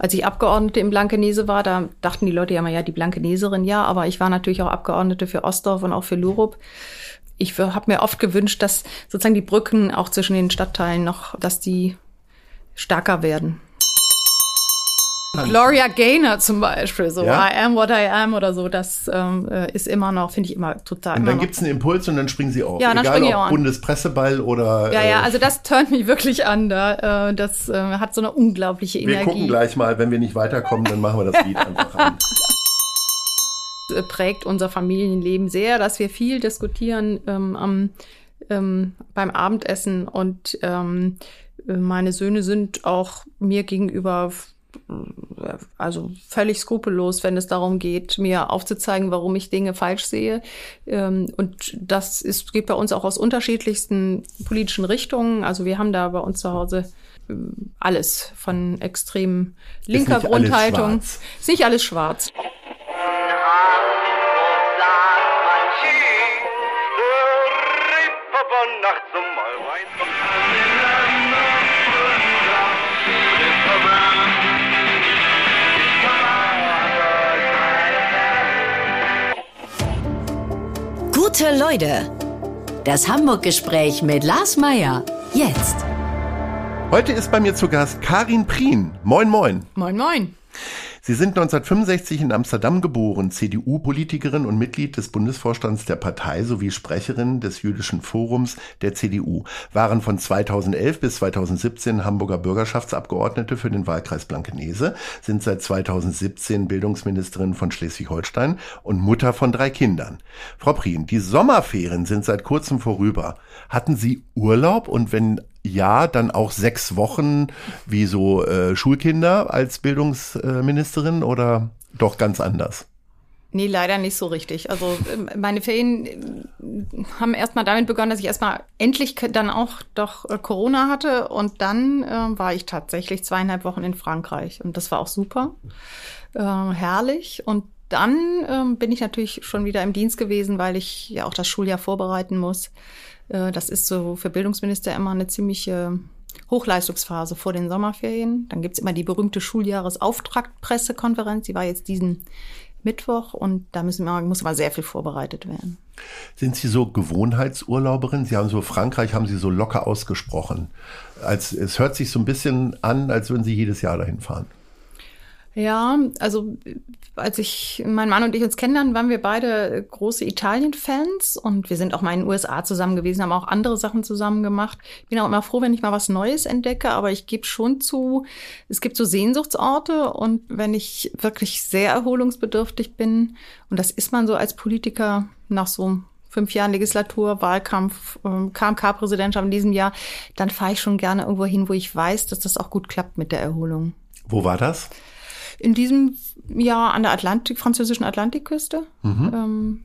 Als ich Abgeordnete in Blankenese war, da dachten die Leute ja mal, ja, die Blankeneserin, ja, aber ich war natürlich auch Abgeordnete für Ostdorf und auch für Lurup. Ich habe mir oft gewünscht, dass sozusagen die Brücken auch zwischen den Stadtteilen noch, dass die stärker werden. Gloria Gaynor zum Beispiel, so ja? I am what I am oder so, das ähm, äh, ist immer noch, finde ich immer total. Und dann gibt es einen Impuls und dann springen sie auf. Ja, dann Egal, springen ob. Bundespresseball oder. Ja, ja, äh, also das turnt mich wirklich an. Da, äh, das äh, hat so eine unglaubliche Energie. Wir gucken gleich mal, wenn wir nicht weiterkommen, dann machen wir das Lied einfach an. prägt unser Familienleben sehr, dass wir viel diskutieren ähm, am, ähm, beim Abendessen und ähm, meine Söhne sind auch mir gegenüber also völlig skrupellos, wenn es darum geht, mir aufzuzeigen, warum ich Dinge falsch sehe. Ähm, und das ist, geht bei uns auch aus unterschiedlichsten politischen Richtungen. Also wir haben da bei uns zu Hause ähm, alles von extrem linker ist Grundhaltung. Ist nicht alles schwarz. Gute Leute. Das Hamburg-Gespräch mit Lars Meier. Jetzt. Heute ist bei mir zu Gast Karin Prien. Moin, moin. Moin, moin. Sie sind 1965 in Amsterdam geboren, CDU-Politikerin und Mitglied des Bundesvorstands der Partei sowie Sprecherin des Jüdischen Forums der CDU, waren von 2011 bis 2017 Hamburger Bürgerschaftsabgeordnete für den Wahlkreis Blankenese, sind seit 2017 Bildungsministerin von Schleswig-Holstein und Mutter von drei Kindern. Frau Prien, die Sommerferien sind seit kurzem vorüber. Hatten Sie Urlaub und wenn ja, dann auch sechs Wochen wie so äh, Schulkinder als Bildungsministerin oder doch ganz anders? Nee, leider nicht so richtig. Also ähm, meine Ferien äh, haben erstmal damit begonnen, dass ich erstmal endlich dann auch doch äh, Corona hatte und dann äh, war ich tatsächlich zweieinhalb Wochen in Frankreich und das war auch super, äh, herrlich und dann ähm, bin ich natürlich schon wieder im Dienst gewesen, weil ich ja auch das Schuljahr vorbereiten muss. Äh, das ist so für Bildungsminister immer eine ziemliche Hochleistungsphase vor den Sommerferien. Dann gibt's immer die berühmte Schuljahresauftraktpressekonferenz. Die war jetzt diesen Mittwoch und da müssen wir, muss mal sehr viel vorbereitet werden. Sind Sie so Gewohnheitsurlauberin? Sie haben so Frankreich, haben Sie so locker ausgesprochen. Als, es hört sich so ein bisschen an, als würden Sie jedes Jahr dahin fahren. Ja, also als ich, mein Mann und ich uns kennenlernen, waren wir beide große Italien-Fans und wir sind auch mal in den USA zusammen gewesen, haben auch andere Sachen zusammen gemacht. Ich bin auch immer froh, wenn ich mal was Neues entdecke, aber ich gebe schon zu, es gibt so Sehnsuchtsorte und wenn ich wirklich sehr erholungsbedürftig bin, und das ist man so als Politiker nach so fünf Jahren Legislatur, Wahlkampf, ähm, KMK-Präsidentschaft in diesem Jahr, dann fahre ich schon gerne irgendwo hin, wo ich weiß, dass das auch gut klappt mit der Erholung. Wo war das? In diesem Jahr an der Atlantik, französischen Atlantikküste. Mhm. Ähm,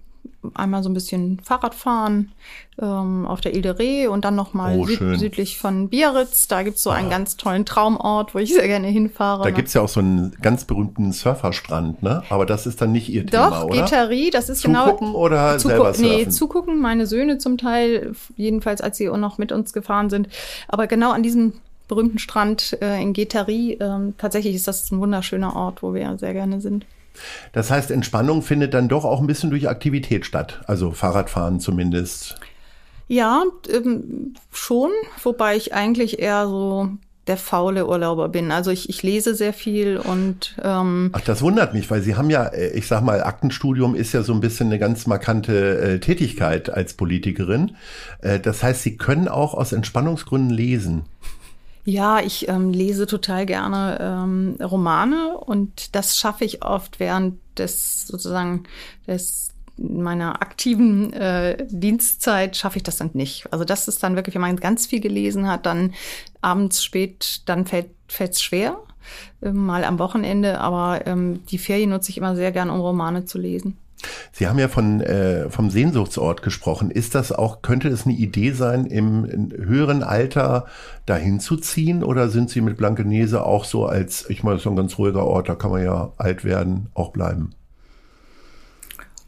einmal so ein bisschen Fahrradfahren ähm, auf der Ile de Ré und dann nochmal oh, süd südlich von Biarritz. Da gibt's so einen ganz tollen Traumort, wo ich sehr gerne hinfahre. Da gibt's ja auch so einen ganz berühmten Surferstrand, ne? Aber das ist dann nicht Ihr Doch, Thema, oder? Doch, Guettari, das ist zugucken genau... Zugucken oder selber surfen? Nee, zugucken. Meine Söhne zum Teil, jedenfalls als sie auch noch mit uns gefahren sind. Aber genau an diesem berühmten Strand äh, in Guétari. Ähm, tatsächlich ist das ein wunderschöner Ort, wo wir sehr gerne sind. Das heißt, Entspannung findet dann doch auch ein bisschen durch Aktivität statt, also Fahrradfahren zumindest. Ja, ähm, schon, wobei ich eigentlich eher so der faule Urlauber bin. Also ich, ich lese sehr viel und ähm Ach, das wundert mich, weil Sie haben ja, äh, ich sag mal, Aktenstudium ist ja so ein bisschen eine ganz markante äh, Tätigkeit als Politikerin. Äh, das heißt, Sie können auch aus Entspannungsgründen lesen. Ja, ich ähm, lese total gerne ähm, Romane und das schaffe ich oft während des sozusagen des meiner aktiven äh, Dienstzeit schaffe ich das dann nicht. Also das ist dann wirklich, wenn man ganz viel gelesen hat, dann abends spät, dann fällt es schwer, äh, mal am Wochenende. Aber ähm, die Ferien nutze ich immer sehr gern, um Romane zu lesen. Sie haben ja von, äh, vom Sehnsuchtsort gesprochen. Ist das auch, könnte es eine Idee sein, im höheren Alter dahin zu ziehen? Oder sind Sie mit Blankenese auch so als, ich meine, so ein ganz ruhiger Ort, da kann man ja alt werden, auch bleiben?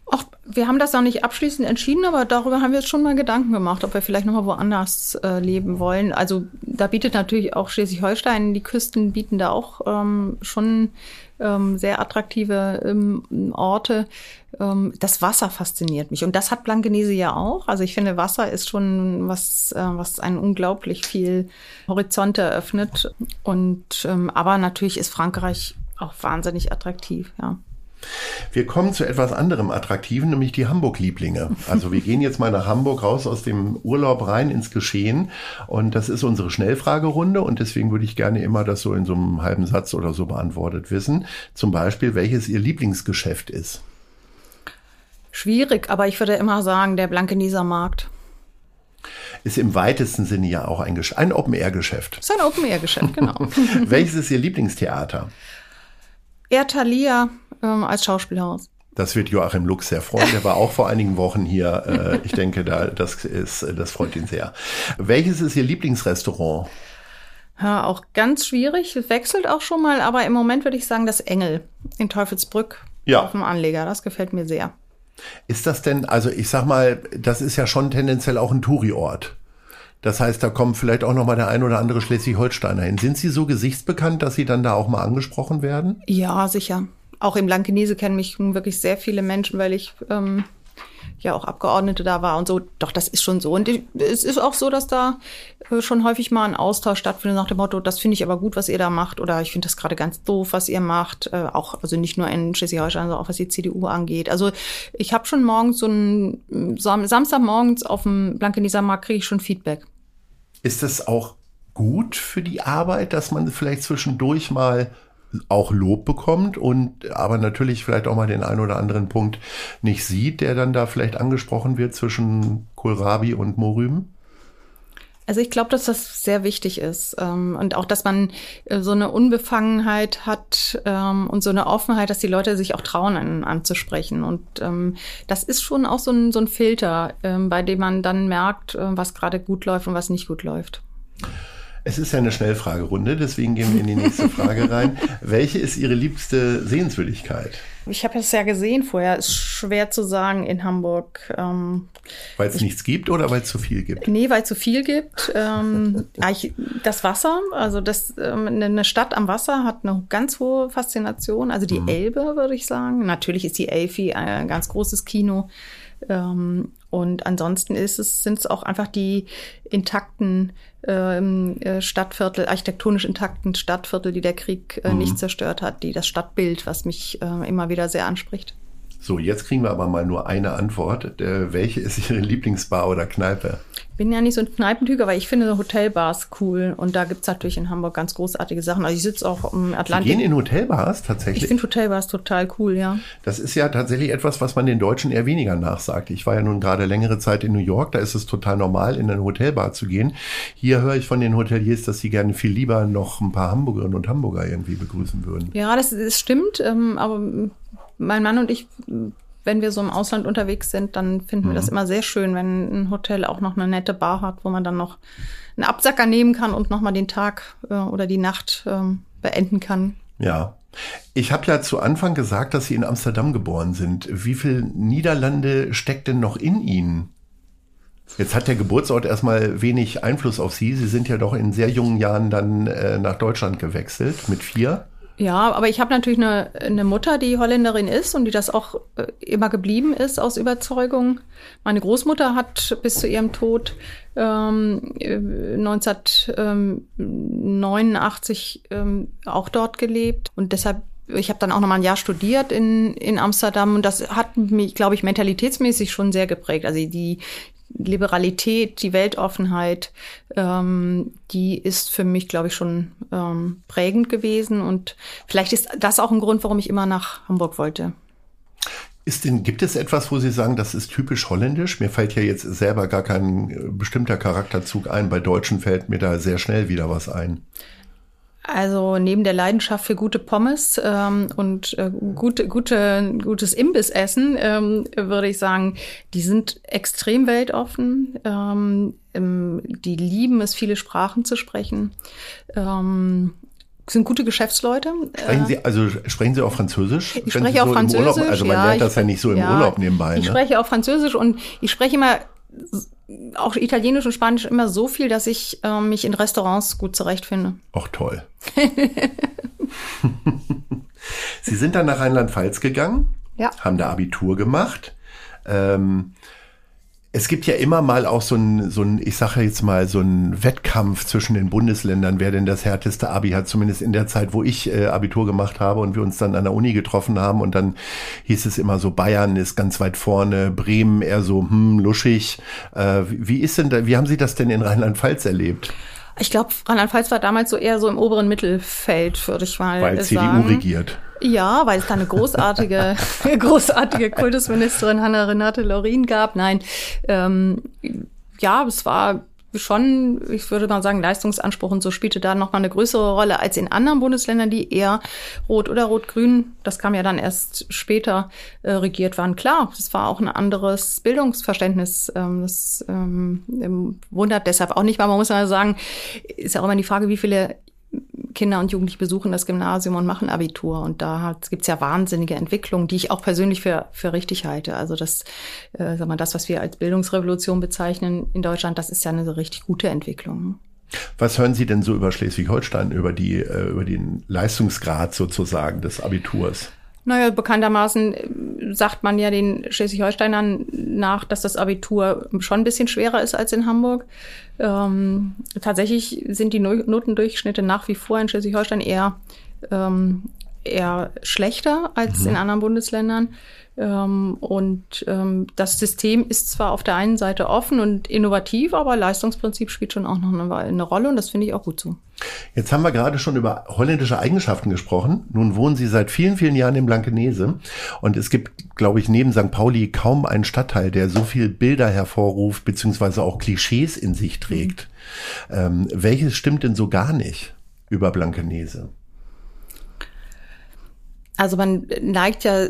Ach, Wir haben das noch nicht abschließend entschieden, aber darüber haben wir uns schon mal Gedanken gemacht, ob wir vielleicht noch mal woanders äh, leben wollen. Also da bietet natürlich auch Schleswig-Holstein, die Küsten bieten da auch ähm, schon ähm, sehr attraktive ähm, Orte. Ähm, das Wasser fasziniert mich und das hat Blankenese ja auch. Also ich finde, Wasser ist schon was, äh, was einen unglaublich viel Horizont eröffnet. Und ähm, aber natürlich ist Frankreich auch wahnsinnig attraktiv, ja. Wir kommen zu etwas anderem Attraktiven, nämlich die Hamburg-Lieblinge. Also wir gehen jetzt mal nach Hamburg raus aus dem Urlaub rein ins Geschehen. Und das ist unsere Schnellfragerunde. Und deswegen würde ich gerne immer das so in so einem halben Satz oder so beantwortet wissen. Zum Beispiel, welches Ihr Lieblingsgeschäft ist. Schwierig, aber ich würde immer sagen, der Blankeneser Markt. Ist im weitesten Sinne ja auch ein, ein Open-Air-Geschäft. Ist ein Open-Air-Geschäft, genau. welches ist Ihr Lieblingstheater? Ertalia ähm, als Schauspielhaus. Das wird Joachim Lux sehr freuen. Der war auch vor einigen Wochen hier. Äh, ich denke, da, das, ist, das freut ihn sehr. Welches ist Ihr Lieblingsrestaurant? Ja, auch ganz schwierig. Wechselt auch schon mal, aber im Moment würde ich sagen, das Engel in Teufelsbrück ja. auf dem Anleger. Das gefällt mir sehr. Ist das denn, also ich sag mal, das ist ja schon tendenziell auch ein Touri-Ort. Das heißt, da kommt vielleicht auch noch mal der ein oder andere Schleswig-Holsteiner hin. Sind Sie so gesichtsbekannt, dass Sie dann da auch mal angesprochen werden? Ja, sicher auch im Blankenese kennen mich wirklich sehr viele Menschen, weil ich ähm, ja auch Abgeordnete da war und so. Doch, das ist schon so. Und es ist auch so, dass da äh, schon häufig mal ein Austausch stattfindet nach dem Motto, das finde ich aber gut, was ihr da macht oder ich finde das gerade ganz doof, was ihr macht. Äh, auch, also nicht nur in Schleswig-Holstein, sondern auch was die CDU angeht. Also ich habe schon morgens so ein Samstagmorgens auf dem Blankeneser Markt kriege ich schon Feedback. Ist das auch gut für die Arbeit, dass man vielleicht zwischendurch mal auch Lob bekommt und aber natürlich vielleicht auch mal den einen oder anderen Punkt nicht sieht, der dann da vielleicht angesprochen wird zwischen Kohlrabi und Morüben? Also ich glaube, dass das sehr wichtig ist ähm, und auch, dass man äh, so eine Unbefangenheit hat ähm, und so eine Offenheit, dass die Leute sich auch trauen, einen anzusprechen. Und ähm, das ist schon auch so ein, so ein Filter, bei dem man dann merkt, äh, was gerade gut läuft und was nicht gut läuft. Es ist ja eine Schnellfragerunde, deswegen gehen wir in die nächste Frage rein. Welche ist Ihre liebste Sehenswürdigkeit? Ich habe es ja gesehen vorher. Ist schwer zu sagen in Hamburg. Ähm, weil es nichts gibt oder weil es zu viel gibt? Nee, weil es zu viel gibt. Ähm, das Wasser, also das, ähm, eine Stadt am Wasser hat eine ganz hohe Faszination. Also die mhm. Elbe, würde ich sagen. Natürlich ist die Elfi ein ganz großes Kino. Ähm, und ansonsten ist es, sind es auch einfach die intakten ähm, äh, Stadtviertel, architektonisch intakten Stadtviertel, die der Krieg äh, mhm. nicht zerstört hat, die das Stadtbild, was mich äh, immer wieder sehr anspricht. So, jetzt kriegen wir aber mal nur eine Antwort. Äh, welche ist Ihre Lieblingsbar oder Kneipe? Ich bin ja nicht so ein Kneipentyp, aber ich finde Hotelbars cool. Und da gibt's natürlich in Hamburg ganz großartige Sachen. Also ich sitze auch im Atlantik. Sie gehen in Hotelbars tatsächlich? Ich finde Hotelbars total cool, ja. Das ist ja tatsächlich etwas, was man den Deutschen eher weniger nachsagt. Ich war ja nun gerade längere Zeit in New York. Da ist es total normal, in eine Hotelbar zu gehen. Hier höre ich von den Hoteliers, dass sie gerne viel lieber noch ein paar Hamburgerinnen und Hamburger irgendwie begrüßen würden. Ja, das, das stimmt. Ähm, aber mein Mann und ich, wenn wir so im Ausland unterwegs sind, dann finden mhm. wir das mhm. immer sehr schön, wenn ein Hotel auch noch eine nette Bar hat, wo man dann noch einen Absacker nehmen kann und nochmal den Tag äh, oder die Nacht ähm, beenden kann. Ja. Ich habe ja zu Anfang gesagt, dass Sie in Amsterdam geboren sind. Wie viel Niederlande steckt denn noch in Ihnen? Jetzt hat der Geburtsort erstmal wenig Einfluss auf Sie. Sie sind ja doch in sehr jungen Jahren dann äh, nach Deutschland gewechselt mit vier. Ja, aber ich habe natürlich eine, eine Mutter, die Holländerin ist und die das auch äh, immer geblieben ist aus Überzeugung. Meine Großmutter hat bis zu ihrem Tod ähm, 1989 ähm, auch dort gelebt und deshalb ich habe dann auch noch mal ein Jahr studiert in, in Amsterdam und das hat mich, glaube ich, mentalitätsmäßig schon sehr geprägt. Also die, Liberalität, die Weltoffenheit, ähm, die ist für mich, glaube ich, schon ähm, prägend gewesen. Und vielleicht ist das auch ein Grund, warum ich immer nach Hamburg wollte. Ist denn, gibt es etwas, wo Sie sagen, das ist typisch holländisch? Mir fällt ja jetzt selber gar kein äh, bestimmter Charakterzug ein. Bei Deutschen fällt mir da sehr schnell wieder was ein. Also neben der Leidenschaft für gute Pommes ähm, und äh, gute, gute, gutes Imbissessen ähm, würde ich sagen, die sind extrem weltoffen. Ähm, die lieben es, viele Sprachen zu sprechen. Ähm, sind gute Geschäftsleute. Sprechen Sie, also sprechen Sie auch Französisch? Ich spreche auch so Französisch. also man ja, lernt das ja nicht so im ja, Urlaub nebenbei. Ich ne? spreche auch Französisch und ich spreche immer auch Italienisch und Spanisch immer so viel, dass ich äh, mich in Restaurants gut zurechtfinde. Ach toll. Sie sind dann nach Rheinland-Pfalz gegangen, ja. haben da Abitur gemacht. Ähm, es gibt ja immer mal auch so ein, so ein, ich sage jetzt mal, so ein Wettkampf zwischen den Bundesländern, wer denn das härteste Abi hat, zumindest in der Zeit, wo ich äh, Abitur gemacht habe und wir uns dann an der Uni getroffen haben und dann hieß es immer so, Bayern ist ganz weit vorne, Bremen eher so, hm, luschig. Äh, wie ist denn da, wie haben Sie das denn in Rheinland-Pfalz erlebt? Ich glaube, Rheinland-Pfalz war damals so eher so im oberen Mittelfeld, würde ich mal Weil sagen. CDU regiert. Ja, weil es da eine großartige, großartige Kultusministerin Hanna Renate Laurin gab. Nein, ähm, ja, es war schon, ich würde mal sagen, Leistungsanspruch und so spielte da nochmal eine größere Rolle als in anderen Bundesländern, die eher rot oder rot-grün, das kam ja dann erst später, äh, regiert waren. Klar, das war auch ein anderes Bildungsverständnis. Ähm, das ähm, wundert deshalb auch nicht, weil man muss ja sagen, ist ja auch immer die Frage, wie viele Kinder und Jugendliche besuchen das Gymnasium und machen Abitur. Und da gibt es ja wahnsinnige Entwicklungen, die ich auch persönlich für, für richtig halte. Also das, äh, sag mal, das, was wir als Bildungsrevolution bezeichnen in Deutschland, das ist ja eine richtig gute Entwicklung. Was hören Sie denn so über Schleswig-Holstein, über die, äh, über den Leistungsgrad sozusagen des Abiturs? Naja, bekanntermaßen äh, sagt man ja den Schleswig-Holsteinern nach, dass das Abitur schon ein bisschen schwerer ist als in Hamburg. Ähm, tatsächlich sind die Notendurchschnitte nach wie vor in Schleswig-Holstein eher, ähm, eher schlechter als mhm. in anderen Bundesländern. Ähm, und ähm, das System ist zwar auf der einen Seite offen und innovativ, aber Leistungsprinzip spielt schon auch noch eine, eine Rolle und das finde ich auch gut so. Jetzt haben wir gerade schon über holländische Eigenschaften gesprochen. Nun wohnen Sie seit vielen, vielen Jahren in Blankenese. Und es gibt, glaube ich, neben St. Pauli kaum einen Stadtteil, der so viel Bilder hervorruft, beziehungsweise auch Klischees in sich trägt. Mhm. Ähm, welches stimmt denn so gar nicht über Blankenese? Also man neigt ja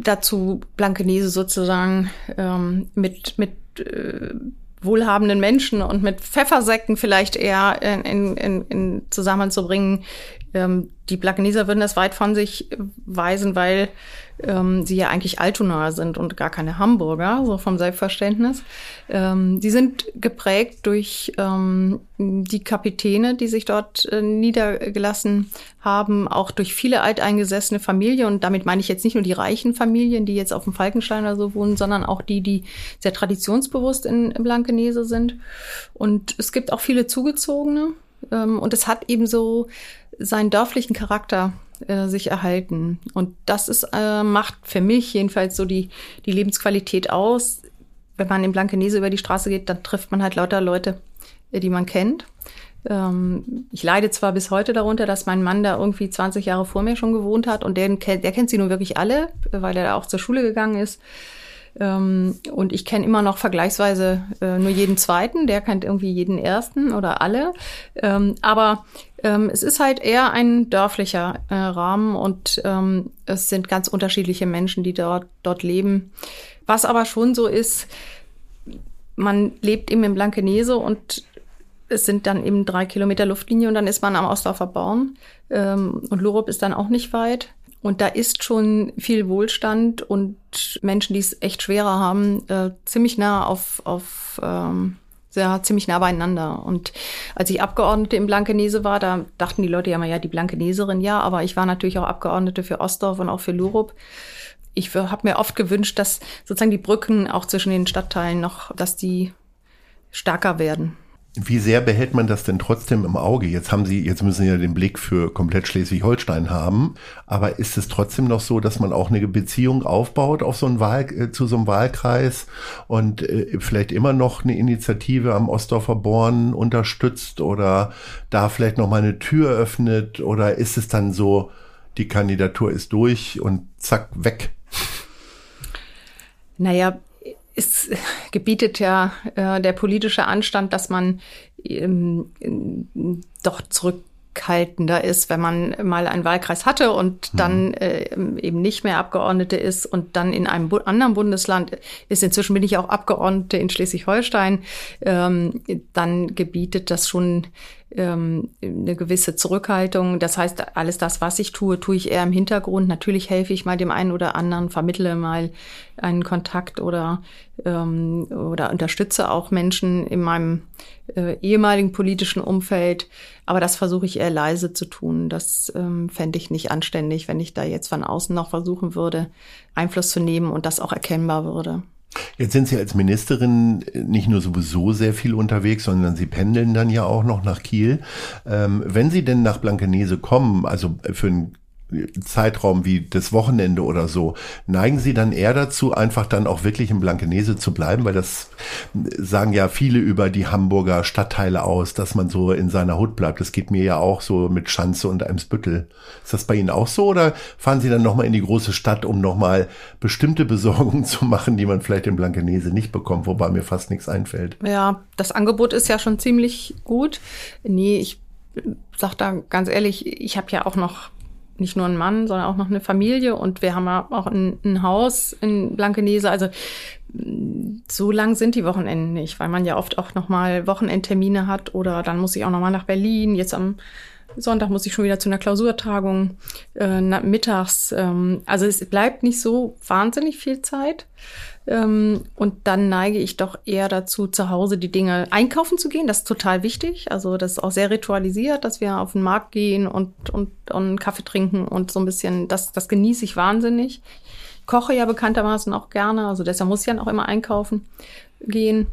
dazu, Blankenese sozusagen ähm, mit, mit äh, wohlhabenden Menschen und mit Pfeffersäcken vielleicht eher in, in, in Zusammenhang zu bringen. Ähm, die Blankeneser würden das weit von sich weisen, weil ähm, sie ja eigentlich Altonaer sind und gar keine Hamburger, so vom Selbstverständnis. Ähm, die sind geprägt durch ähm, die Kapitäne, die sich dort äh, niedergelassen haben, auch durch viele alteingesessene Familien. Und damit meine ich jetzt nicht nur die reichen Familien, die jetzt auf dem Falkenstein oder so wohnen, sondern auch die, die sehr traditionsbewusst in Blankenese sind. Und es gibt auch viele Zugezogene. Ähm, und es hat eben so seinen dörflichen Charakter äh, sich erhalten. Und das ist, äh, macht für mich jedenfalls so die, die Lebensqualität aus. Wenn man in Blankenese über die Straße geht, dann trifft man halt lauter Leute, äh, die man kennt. Ähm, ich leide zwar bis heute darunter, dass mein Mann da irgendwie 20 Jahre vor mir schon gewohnt hat und der, der kennt sie nun wirklich alle, weil er da auch zur Schule gegangen ist. Ähm, und ich kenne immer noch vergleichsweise äh, nur jeden zweiten, der kennt irgendwie jeden ersten oder alle. Ähm, aber ähm, es ist halt eher ein dörflicher äh, Rahmen und ähm, es sind ganz unterschiedliche Menschen, die dort, dort leben. Was aber schon so ist, man lebt eben in Blankenese und es sind dann eben drei Kilometer Luftlinie und dann ist man am Ostdorfer Baum. Ähm, und Lurup ist dann auch nicht weit. Und da ist schon viel Wohlstand und Menschen, die es echt schwerer haben, äh, ziemlich nah auf, auf ähm, sehr ziemlich nah beieinander. Und als ich Abgeordnete in Blankenese war, da dachten die Leute ja mal, ja, die Blankeneserin, ja, aber ich war natürlich auch Abgeordnete für Ostdorf und auch für Lurup. Ich habe mir oft gewünscht, dass sozusagen die Brücken auch zwischen den Stadtteilen noch, dass die stärker werden. Wie sehr behält man das denn trotzdem im Auge? Jetzt haben Sie, jetzt müssen Sie ja den Blick für komplett Schleswig-Holstein haben. Aber ist es trotzdem noch so, dass man auch eine Beziehung aufbaut auf so einen Wahl, äh, zu so einem Wahlkreis und äh, vielleicht immer noch eine Initiative am Ostdorfer Born unterstützt oder da vielleicht noch mal eine Tür öffnet? Oder ist es dann so, die Kandidatur ist durch und zack, weg? Naja, es gebietet ja äh, der politische Anstand, dass man ähm, doch zurückhaltender ist, wenn man mal einen Wahlkreis hatte und mhm. dann äh, eben nicht mehr Abgeordnete ist und dann in einem Bu anderen Bundesland ist. Inzwischen bin ich auch Abgeordnete in Schleswig-Holstein. Ähm, dann gebietet das schon ähm, eine gewisse Zurückhaltung. Das heißt, alles das, was ich tue, tue ich eher im Hintergrund. Natürlich helfe ich mal dem einen oder anderen, vermittle mal einen Kontakt oder, ähm, oder unterstütze auch Menschen in meinem äh, ehemaligen politischen Umfeld. Aber das versuche ich eher leise zu tun. Das ähm, fände ich nicht anständig, wenn ich da jetzt von außen noch versuchen würde, Einfluss zu nehmen und das auch erkennbar würde. Jetzt sind Sie als Ministerin nicht nur sowieso sehr viel unterwegs, sondern Sie pendeln dann ja auch noch nach Kiel. Ähm, wenn Sie denn nach Blankenese kommen, also für ein Zeitraum wie das Wochenende oder so, neigen Sie dann eher dazu, einfach dann auch wirklich in Blankenese zu bleiben? Weil das sagen ja viele über die Hamburger Stadtteile aus, dass man so in seiner Hut bleibt. Das geht mir ja auch so mit Schanze und Eimsbüttel. Ist das bei Ihnen auch so oder fahren Sie dann nochmal in die große Stadt, um nochmal bestimmte Besorgungen zu machen, die man vielleicht in Blankenese nicht bekommt, wobei mir fast nichts einfällt? Ja, das Angebot ist ja schon ziemlich gut. Nee, ich sag da ganz ehrlich, ich habe ja auch noch nicht nur ein Mann, sondern auch noch eine Familie und wir haben ja auch ein, ein Haus in Blankenese. Also so lang sind die Wochenenden nicht, weil man ja oft auch noch mal Wochenendtermine hat oder dann muss ich auch noch mal nach Berlin. Jetzt am Sonntag muss ich schon wieder zu einer Klausurtagung äh, mittags. Ähm, also es bleibt nicht so wahnsinnig viel Zeit. Ähm, und dann neige ich doch eher dazu, zu Hause die Dinge einkaufen zu gehen. Das ist total wichtig. Also das ist auch sehr ritualisiert, dass wir auf den Markt gehen und, und, und Kaffee trinken und so ein bisschen, das, das genieße ich wahnsinnig. Koche ja bekanntermaßen auch gerne, also deshalb muss ich dann auch immer einkaufen gehen.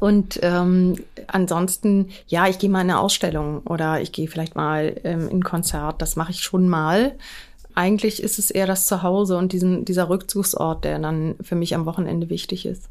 Und ähm, ansonsten, ja, ich gehe mal in eine Ausstellung oder ich gehe vielleicht mal ähm, in ein Konzert. Das mache ich schon mal eigentlich ist es eher das Zuhause und diesen, dieser Rückzugsort, der dann für mich am Wochenende wichtig ist.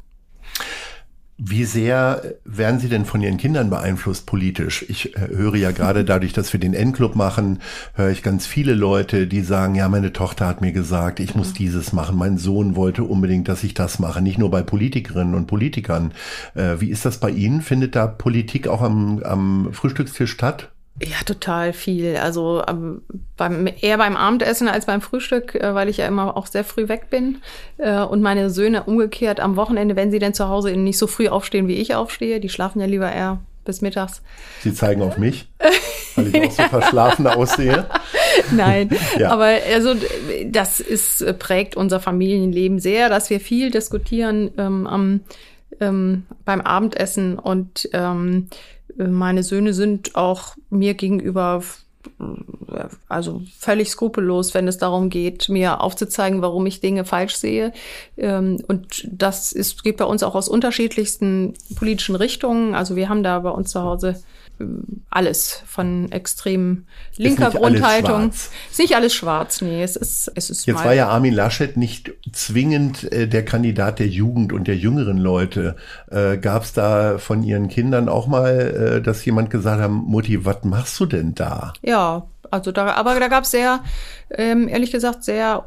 Wie sehr werden Sie denn von Ihren Kindern beeinflusst politisch? Ich äh, höre ja gerade dadurch, dass wir den N-Club machen, höre ich ganz viele Leute, die sagen, ja, meine Tochter hat mir gesagt, ich muss dieses machen. Mein Sohn wollte unbedingt, dass ich das mache. Nicht nur bei Politikerinnen und Politikern. Äh, wie ist das bei Ihnen? Findet da Politik auch am, am Frühstückstisch statt? Ja, total viel. Also ähm, beim, eher beim Abendessen als beim Frühstück, äh, weil ich ja immer auch sehr früh weg bin. Äh, und meine Söhne umgekehrt am Wochenende, wenn sie denn zu Hause nicht so früh aufstehen, wie ich aufstehe, die schlafen ja lieber eher bis mittags. Sie zeigen auf mich, weil ich auch so verschlafen aussehe. Nein, ja. aber also das ist prägt unser Familienleben sehr, dass wir viel diskutieren ähm, am ähm, beim Abendessen und ähm, meine Söhne sind auch mir gegenüber also völlig skrupellos, wenn es darum geht, mir aufzuzeigen, warum ich Dinge falsch sehe. Ähm, und das ist, geht bei uns auch aus unterschiedlichsten politischen Richtungen. Also wir haben da bei uns zu Hause alles von extrem linker ist Grundhaltung. Ist nicht alles schwarz, nee, es ist, es ist Jetzt war ja Armin Laschet nicht zwingend äh, der Kandidat der Jugend und der jüngeren Leute. Äh, Gab es da von Ihren Kindern auch mal, äh, dass jemand gesagt hat, Mutti, was machst du denn da? Ja, also da, aber da gab es sehr, ähm, ehrlich gesagt, sehr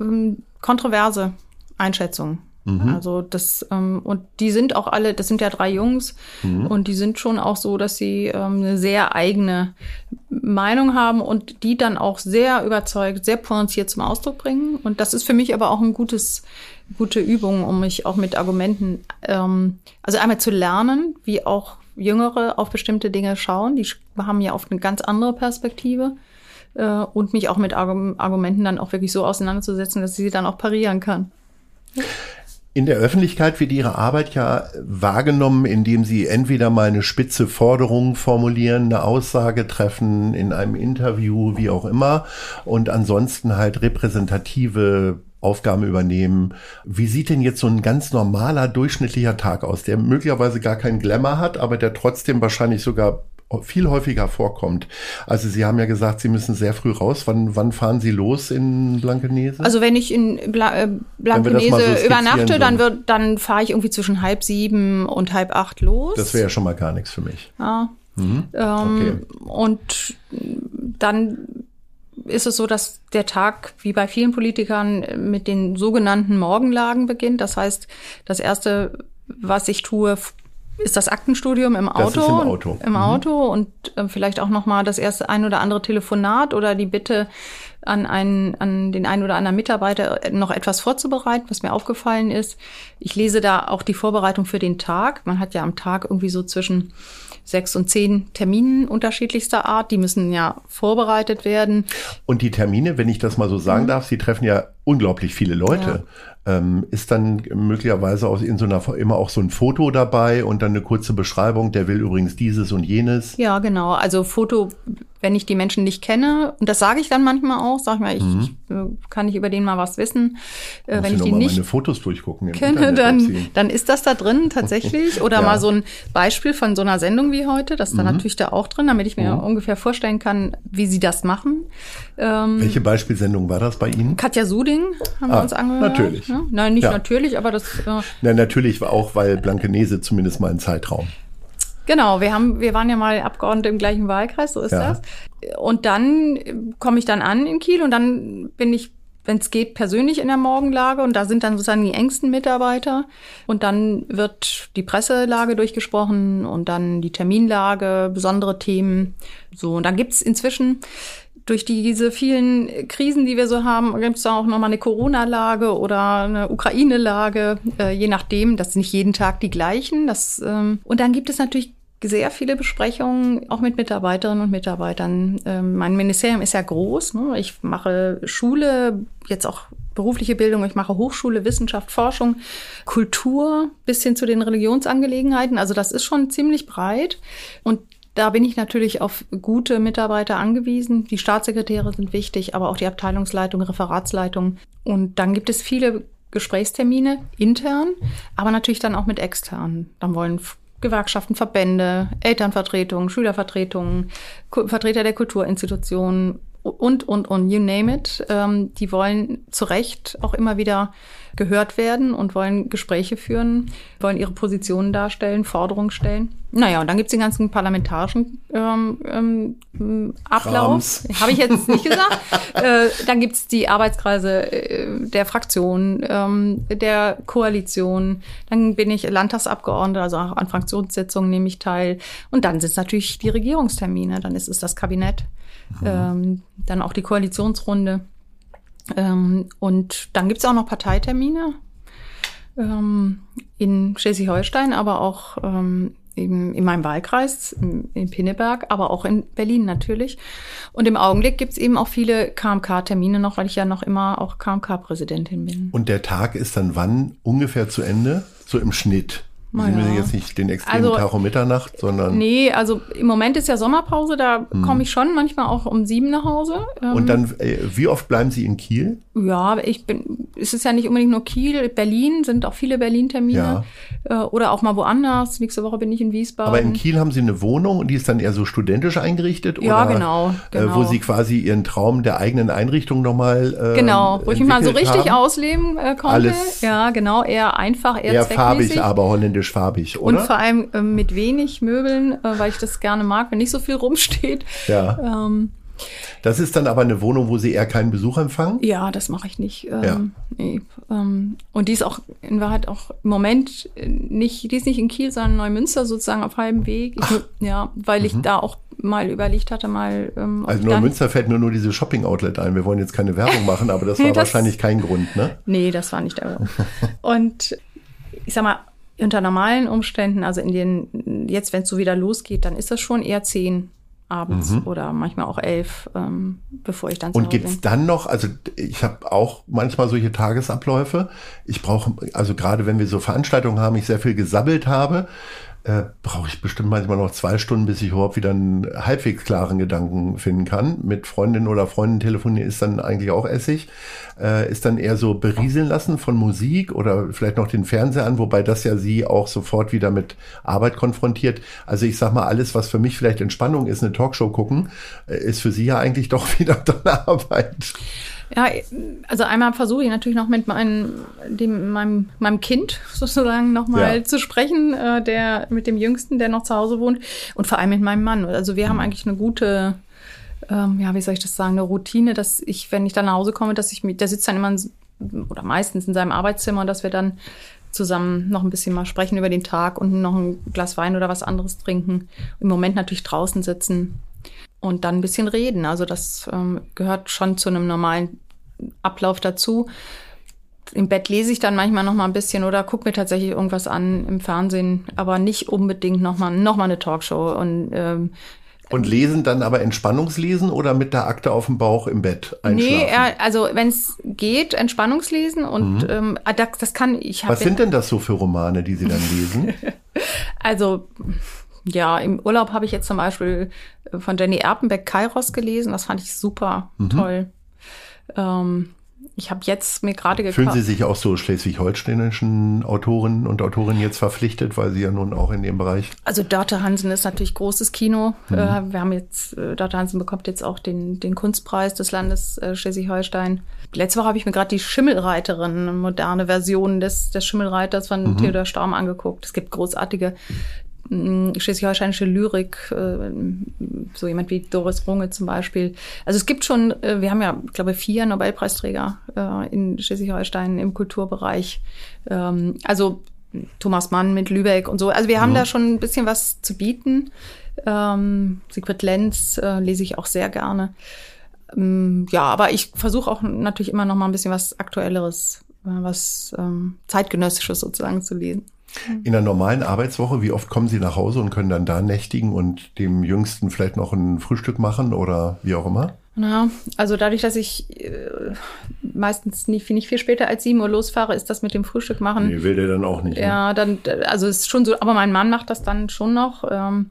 ähm, kontroverse Einschätzungen. Mhm. Also das, ähm, und die sind auch alle, das sind ja drei Jungs, mhm. und die sind schon auch so, dass sie ähm, eine sehr eigene Meinung haben und die dann auch sehr überzeugt, sehr pointiert zum Ausdruck bringen. Und das ist für mich aber auch ein gutes, gute Übung, um mich auch mit Argumenten, ähm, also einmal zu lernen, wie auch Jüngere auf bestimmte Dinge schauen. Die haben ja oft eine ganz andere Perspektive äh, und mich auch mit Argumenten dann auch wirklich so auseinanderzusetzen, dass ich sie dann auch parieren kann. In der Öffentlichkeit wird Ihre Arbeit ja wahrgenommen, indem Sie entweder mal eine spitze Forderung formulieren, eine Aussage treffen, in einem Interview, wie auch immer, und ansonsten halt repräsentative Aufgaben übernehmen. Wie sieht denn jetzt so ein ganz normaler, durchschnittlicher Tag aus, der möglicherweise gar keinen Glamour hat, aber der trotzdem wahrscheinlich sogar viel häufiger vorkommt. Also Sie haben ja gesagt, Sie müssen sehr früh raus. Wann, wann fahren Sie los in Blankenese? Also wenn ich in Bla äh, Blankenese so übernachte, dann wird, dann fahre ich irgendwie zwischen halb sieben und halb acht los. Das wäre ja schon mal gar nichts für mich. Ja. Mhm. Ähm, okay. Und dann ist es so, dass der Tag, wie bei vielen Politikern, mit den sogenannten Morgenlagen beginnt. Das heißt, das erste, was ich tue, ist das Aktenstudium im Auto? Das ist im Auto. Im mhm. Auto und äh, vielleicht auch noch mal das erste ein oder andere Telefonat oder die Bitte an, einen, an den einen oder anderen Mitarbeiter noch etwas vorzubereiten, was mir aufgefallen ist. Ich lese da auch die Vorbereitung für den Tag. Man hat ja am Tag irgendwie so zwischen sechs und zehn Terminen unterschiedlichster Art. Die müssen ja vorbereitet werden. Und die Termine, wenn ich das mal so sagen mhm. darf, sie treffen ja unglaublich viele Leute. Ja. Ähm, ist dann möglicherweise auch in so einer immer auch so ein Foto dabei und dann eine kurze Beschreibung, der will übrigens dieses und jenes. Ja, genau. Also Foto wenn ich die Menschen nicht kenne, und das sage ich dann manchmal auch, sag ich mal, ich, mhm. ich äh, kann nicht über den mal was wissen. Äh, wenn ich die nicht meine Fotos durchgucken kenne, dann, dann ist das da drin tatsächlich. Oder ja. mal so ein Beispiel von so einer Sendung wie heute, das ist dann mhm. natürlich da auch drin, damit ich mir mhm. ungefähr vorstellen kann, wie sie das machen. Ähm, Welche Beispielsendung war das bei Ihnen? Katja Suding haben ah, wir uns angehört. Natürlich. Ja? Nein, nicht ja. natürlich, aber das. Äh, Nein, natürlich auch, weil Blankenese zumindest mal ein Zeitraum. Genau, wir haben, wir waren ja mal Abgeordnete im gleichen Wahlkreis, so ist ja. das. Und dann komme ich dann an in Kiel und dann bin ich, wenn es geht, persönlich in der Morgenlage und da sind dann sozusagen die engsten Mitarbeiter und dann wird die Presselage durchgesprochen und dann die Terminlage, besondere Themen. So, und dann gibt's inzwischen durch die, diese vielen Krisen, die wir so haben, gibt es auch nochmal eine Corona-Lage oder eine Ukraine-Lage, äh, je nachdem. Das sind nicht jeden Tag die gleichen. Das, ähm, und dann gibt es natürlich sehr viele Besprechungen, auch mit Mitarbeiterinnen und Mitarbeitern. Ähm, mein Ministerium ist ja groß. Ne? Ich mache Schule, jetzt auch berufliche Bildung, ich mache Hochschule, Wissenschaft, Forschung, Kultur bis hin zu den Religionsangelegenheiten. Also das ist schon ziemlich breit. Und da bin ich natürlich auf gute Mitarbeiter angewiesen. Die Staatssekretäre sind wichtig, aber auch die Abteilungsleitung, Referatsleitung. Und dann gibt es viele Gesprächstermine intern, aber natürlich dann auch mit externen. Dann wollen Gewerkschaften, Verbände, Elternvertretungen, Schülervertretungen, Vertreter der Kulturinstitutionen und, und, und, you name it. Ähm, die wollen zu Recht auch immer wieder gehört werden und wollen Gespräche führen, wollen ihre Positionen darstellen, Forderungen stellen. Naja, und dann gibt's den ganzen parlamentarischen ähm, ähm, Ablauf. Habe ich jetzt nicht gesagt. äh, dann gibt's die Arbeitskreise äh, der Fraktion, ähm, der Koalition. Dann bin ich Landtagsabgeordnete, also auch an Fraktionssitzungen nehme ich teil. Und dann sind es natürlich die Regierungstermine. Dann ist es das Kabinett. Mhm. Ähm, dann auch die Koalitionsrunde. Ähm, und dann gibt's auch noch Parteitermine ähm, in Schleswig-Holstein, aber auch ähm, eben in meinem Wahlkreis, in, in Pinneberg, aber auch in Berlin natürlich. Und im Augenblick gibt's eben auch viele KMK-Termine noch, weil ich ja noch immer auch KMK-Präsidentin bin. Und der Tag ist dann wann ungefähr zu Ende? So im Schnitt? Wir sind ja. jetzt nicht den extremen also, Tag um Mitternacht, sondern. Nee, also im Moment ist ja Sommerpause, da hm. komme ich schon manchmal auch um sieben nach Hause. Und ähm, dann, äh, wie oft bleiben Sie in Kiel? Ja, ich bin, es ist ja nicht unbedingt nur Kiel, Berlin sind auch viele Berlin-Termine. Ja. Äh, oder auch mal woanders. Nächste Woche bin ich in Wiesbaden. Aber in Kiel haben Sie eine Wohnung und die ist dann eher so studentisch eingerichtet? Ja, oder, genau, genau. Äh, wo genau. Sie quasi Ihren Traum der eigenen Einrichtung nochmal. Äh, genau, wo ich mich mal so richtig haben. ausleben äh, konnte. Alles ja, genau, eher einfach, eher, eher farbig, aber holländisch farbig, oder? Und vor allem äh, mit wenig Möbeln, äh, weil ich das gerne mag, wenn nicht so viel rumsteht. Ja. Ähm, das ist dann aber eine Wohnung, wo Sie eher keinen Besuch empfangen? Ja, das mache ich nicht. Ähm, ja. nee, ähm, und die ist auch in Wahrheit auch im Moment nicht, die ist nicht in Kiel, sondern in Neumünster sozusagen auf halbem Weg. Ich, ja, weil mhm. ich da auch mal überlegt hatte, mal. Ähm, also Neumünster fällt nur nur diese Shopping-Outlet ein. Wir wollen jetzt keine Werbung machen, aber das war das, wahrscheinlich kein Grund, ne? Nee, das war nicht der Grund. und ich sag mal, unter normalen Umständen, also in den, jetzt wenn es so wieder losgeht, dann ist das schon eher zehn abends mhm. oder manchmal auch elf, ähm, bevor ich dann zu Und gibt's dann noch, also ich habe auch manchmal solche Tagesabläufe. Ich brauche, also gerade wenn wir so Veranstaltungen haben, ich sehr viel gesabbelt habe, äh, brauche ich bestimmt manchmal noch zwei Stunden, bis ich überhaupt wieder einen halbwegs klaren Gedanken finden kann. Mit Freundin oder Freunden telefonieren ist dann eigentlich auch Essig. Äh, ist dann eher so berieseln lassen von Musik oder vielleicht noch den Fernseher an, wobei das ja sie auch sofort wieder mit Arbeit konfrontiert. Also ich sag mal, alles, was für mich vielleicht Entspannung ist, eine Talkshow gucken, äh, ist für sie ja eigentlich doch wieder dann Arbeit. Ja, also einmal versuche ich natürlich noch mit meinem, dem, meinem, meinem Kind sozusagen nochmal ja. zu sprechen, äh, der mit dem Jüngsten, der noch zu Hause wohnt, und vor allem mit meinem Mann. Also wir haben mhm. eigentlich eine gute, ähm, ja, wie soll ich das sagen, eine Routine, dass ich, wenn ich dann nach Hause komme, dass ich mich, der sitzt dann immer in, oder meistens in seinem Arbeitszimmer, dass wir dann zusammen noch ein bisschen mal sprechen über den Tag und noch ein Glas Wein oder was anderes trinken. Im Moment natürlich draußen sitzen und dann ein bisschen reden. Also das ähm, gehört schon zu einem normalen Ablauf dazu. Im Bett lese ich dann manchmal noch mal ein bisschen oder gucke mir tatsächlich irgendwas an im Fernsehen, aber nicht unbedingt noch mal, noch mal eine Talkshow. Und ähm, und lesen dann aber Entspannungslesen oder mit der Akte auf dem Bauch im Bett einschlafen? Nee, also wenn es geht, Entspannungslesen und mhm. ähm, ah, das, das kann ich. Was sind denn das so für Romane, die Sie dann lesen? also ja, im Urlaub habe ich jetzt zum Beispiel von Jenny Erpenbeck Kairos gelesen. Das fand ich super mhm. toll. Ähm, ich habe jetzt mir gerade gekauft. Fühlen Sie sich auch so schleswig-holsteinischen Autorinnen und Autorinnen jetzt verpflichtet, weil Sie ja nun auch in dem Bereich. Also Dörte Hansen ist natürlich großes Kino. Mhm. Äh, wir haben jetzt, äh, Dörte Hansen bekommt jetzt auch den, den Kunstpreis des Landes äh, Schleswig-Holstein. Letzte Woche habe ich mir gerade die Schimmelreiterin, eine moderne Version des, des Schimmelreiters von mhm. Theodor Storm angeguckt. Es gibt großartige schleswig-holsteinische Lyrik, äh, so jemand wie Doris Runge zum Beispiel. Also es gibt schon, äh, wir haben ja, ich glaube, vier Nobelpreisträger äh, in Schleswig-Holstein im Kulturbereich. Ähm, also Thomas Mann mit Lübeck und so. Also wir haben ja. da schon ein bisschen was zu bieten. Ähm, Sigrid Lenz lese ich auch sehr gerne. Ähm, ja, aber ich versuche auch natürlich immer noch mal ein bisschen was Aktuelleres, was zeitgenössisches sozusagen zu lesen. In einer normalen Arbeitswoche, wie oft kommen Sie nach Hause und können dann da nächtigen und dem Jüngsten vielleicht noch ein Frühstück machen oder wie auch immer? Na, also dadurch, dass ich äh, meistens nicht, nicht viel später als sieben Uhr losfahre, ist das mit dem Frühstück machen. Nee, will der dann auch nicht. Ne? Ja, ne? dann, also ist schon so, aber mein Mann macht das dann schon noch. Ähm,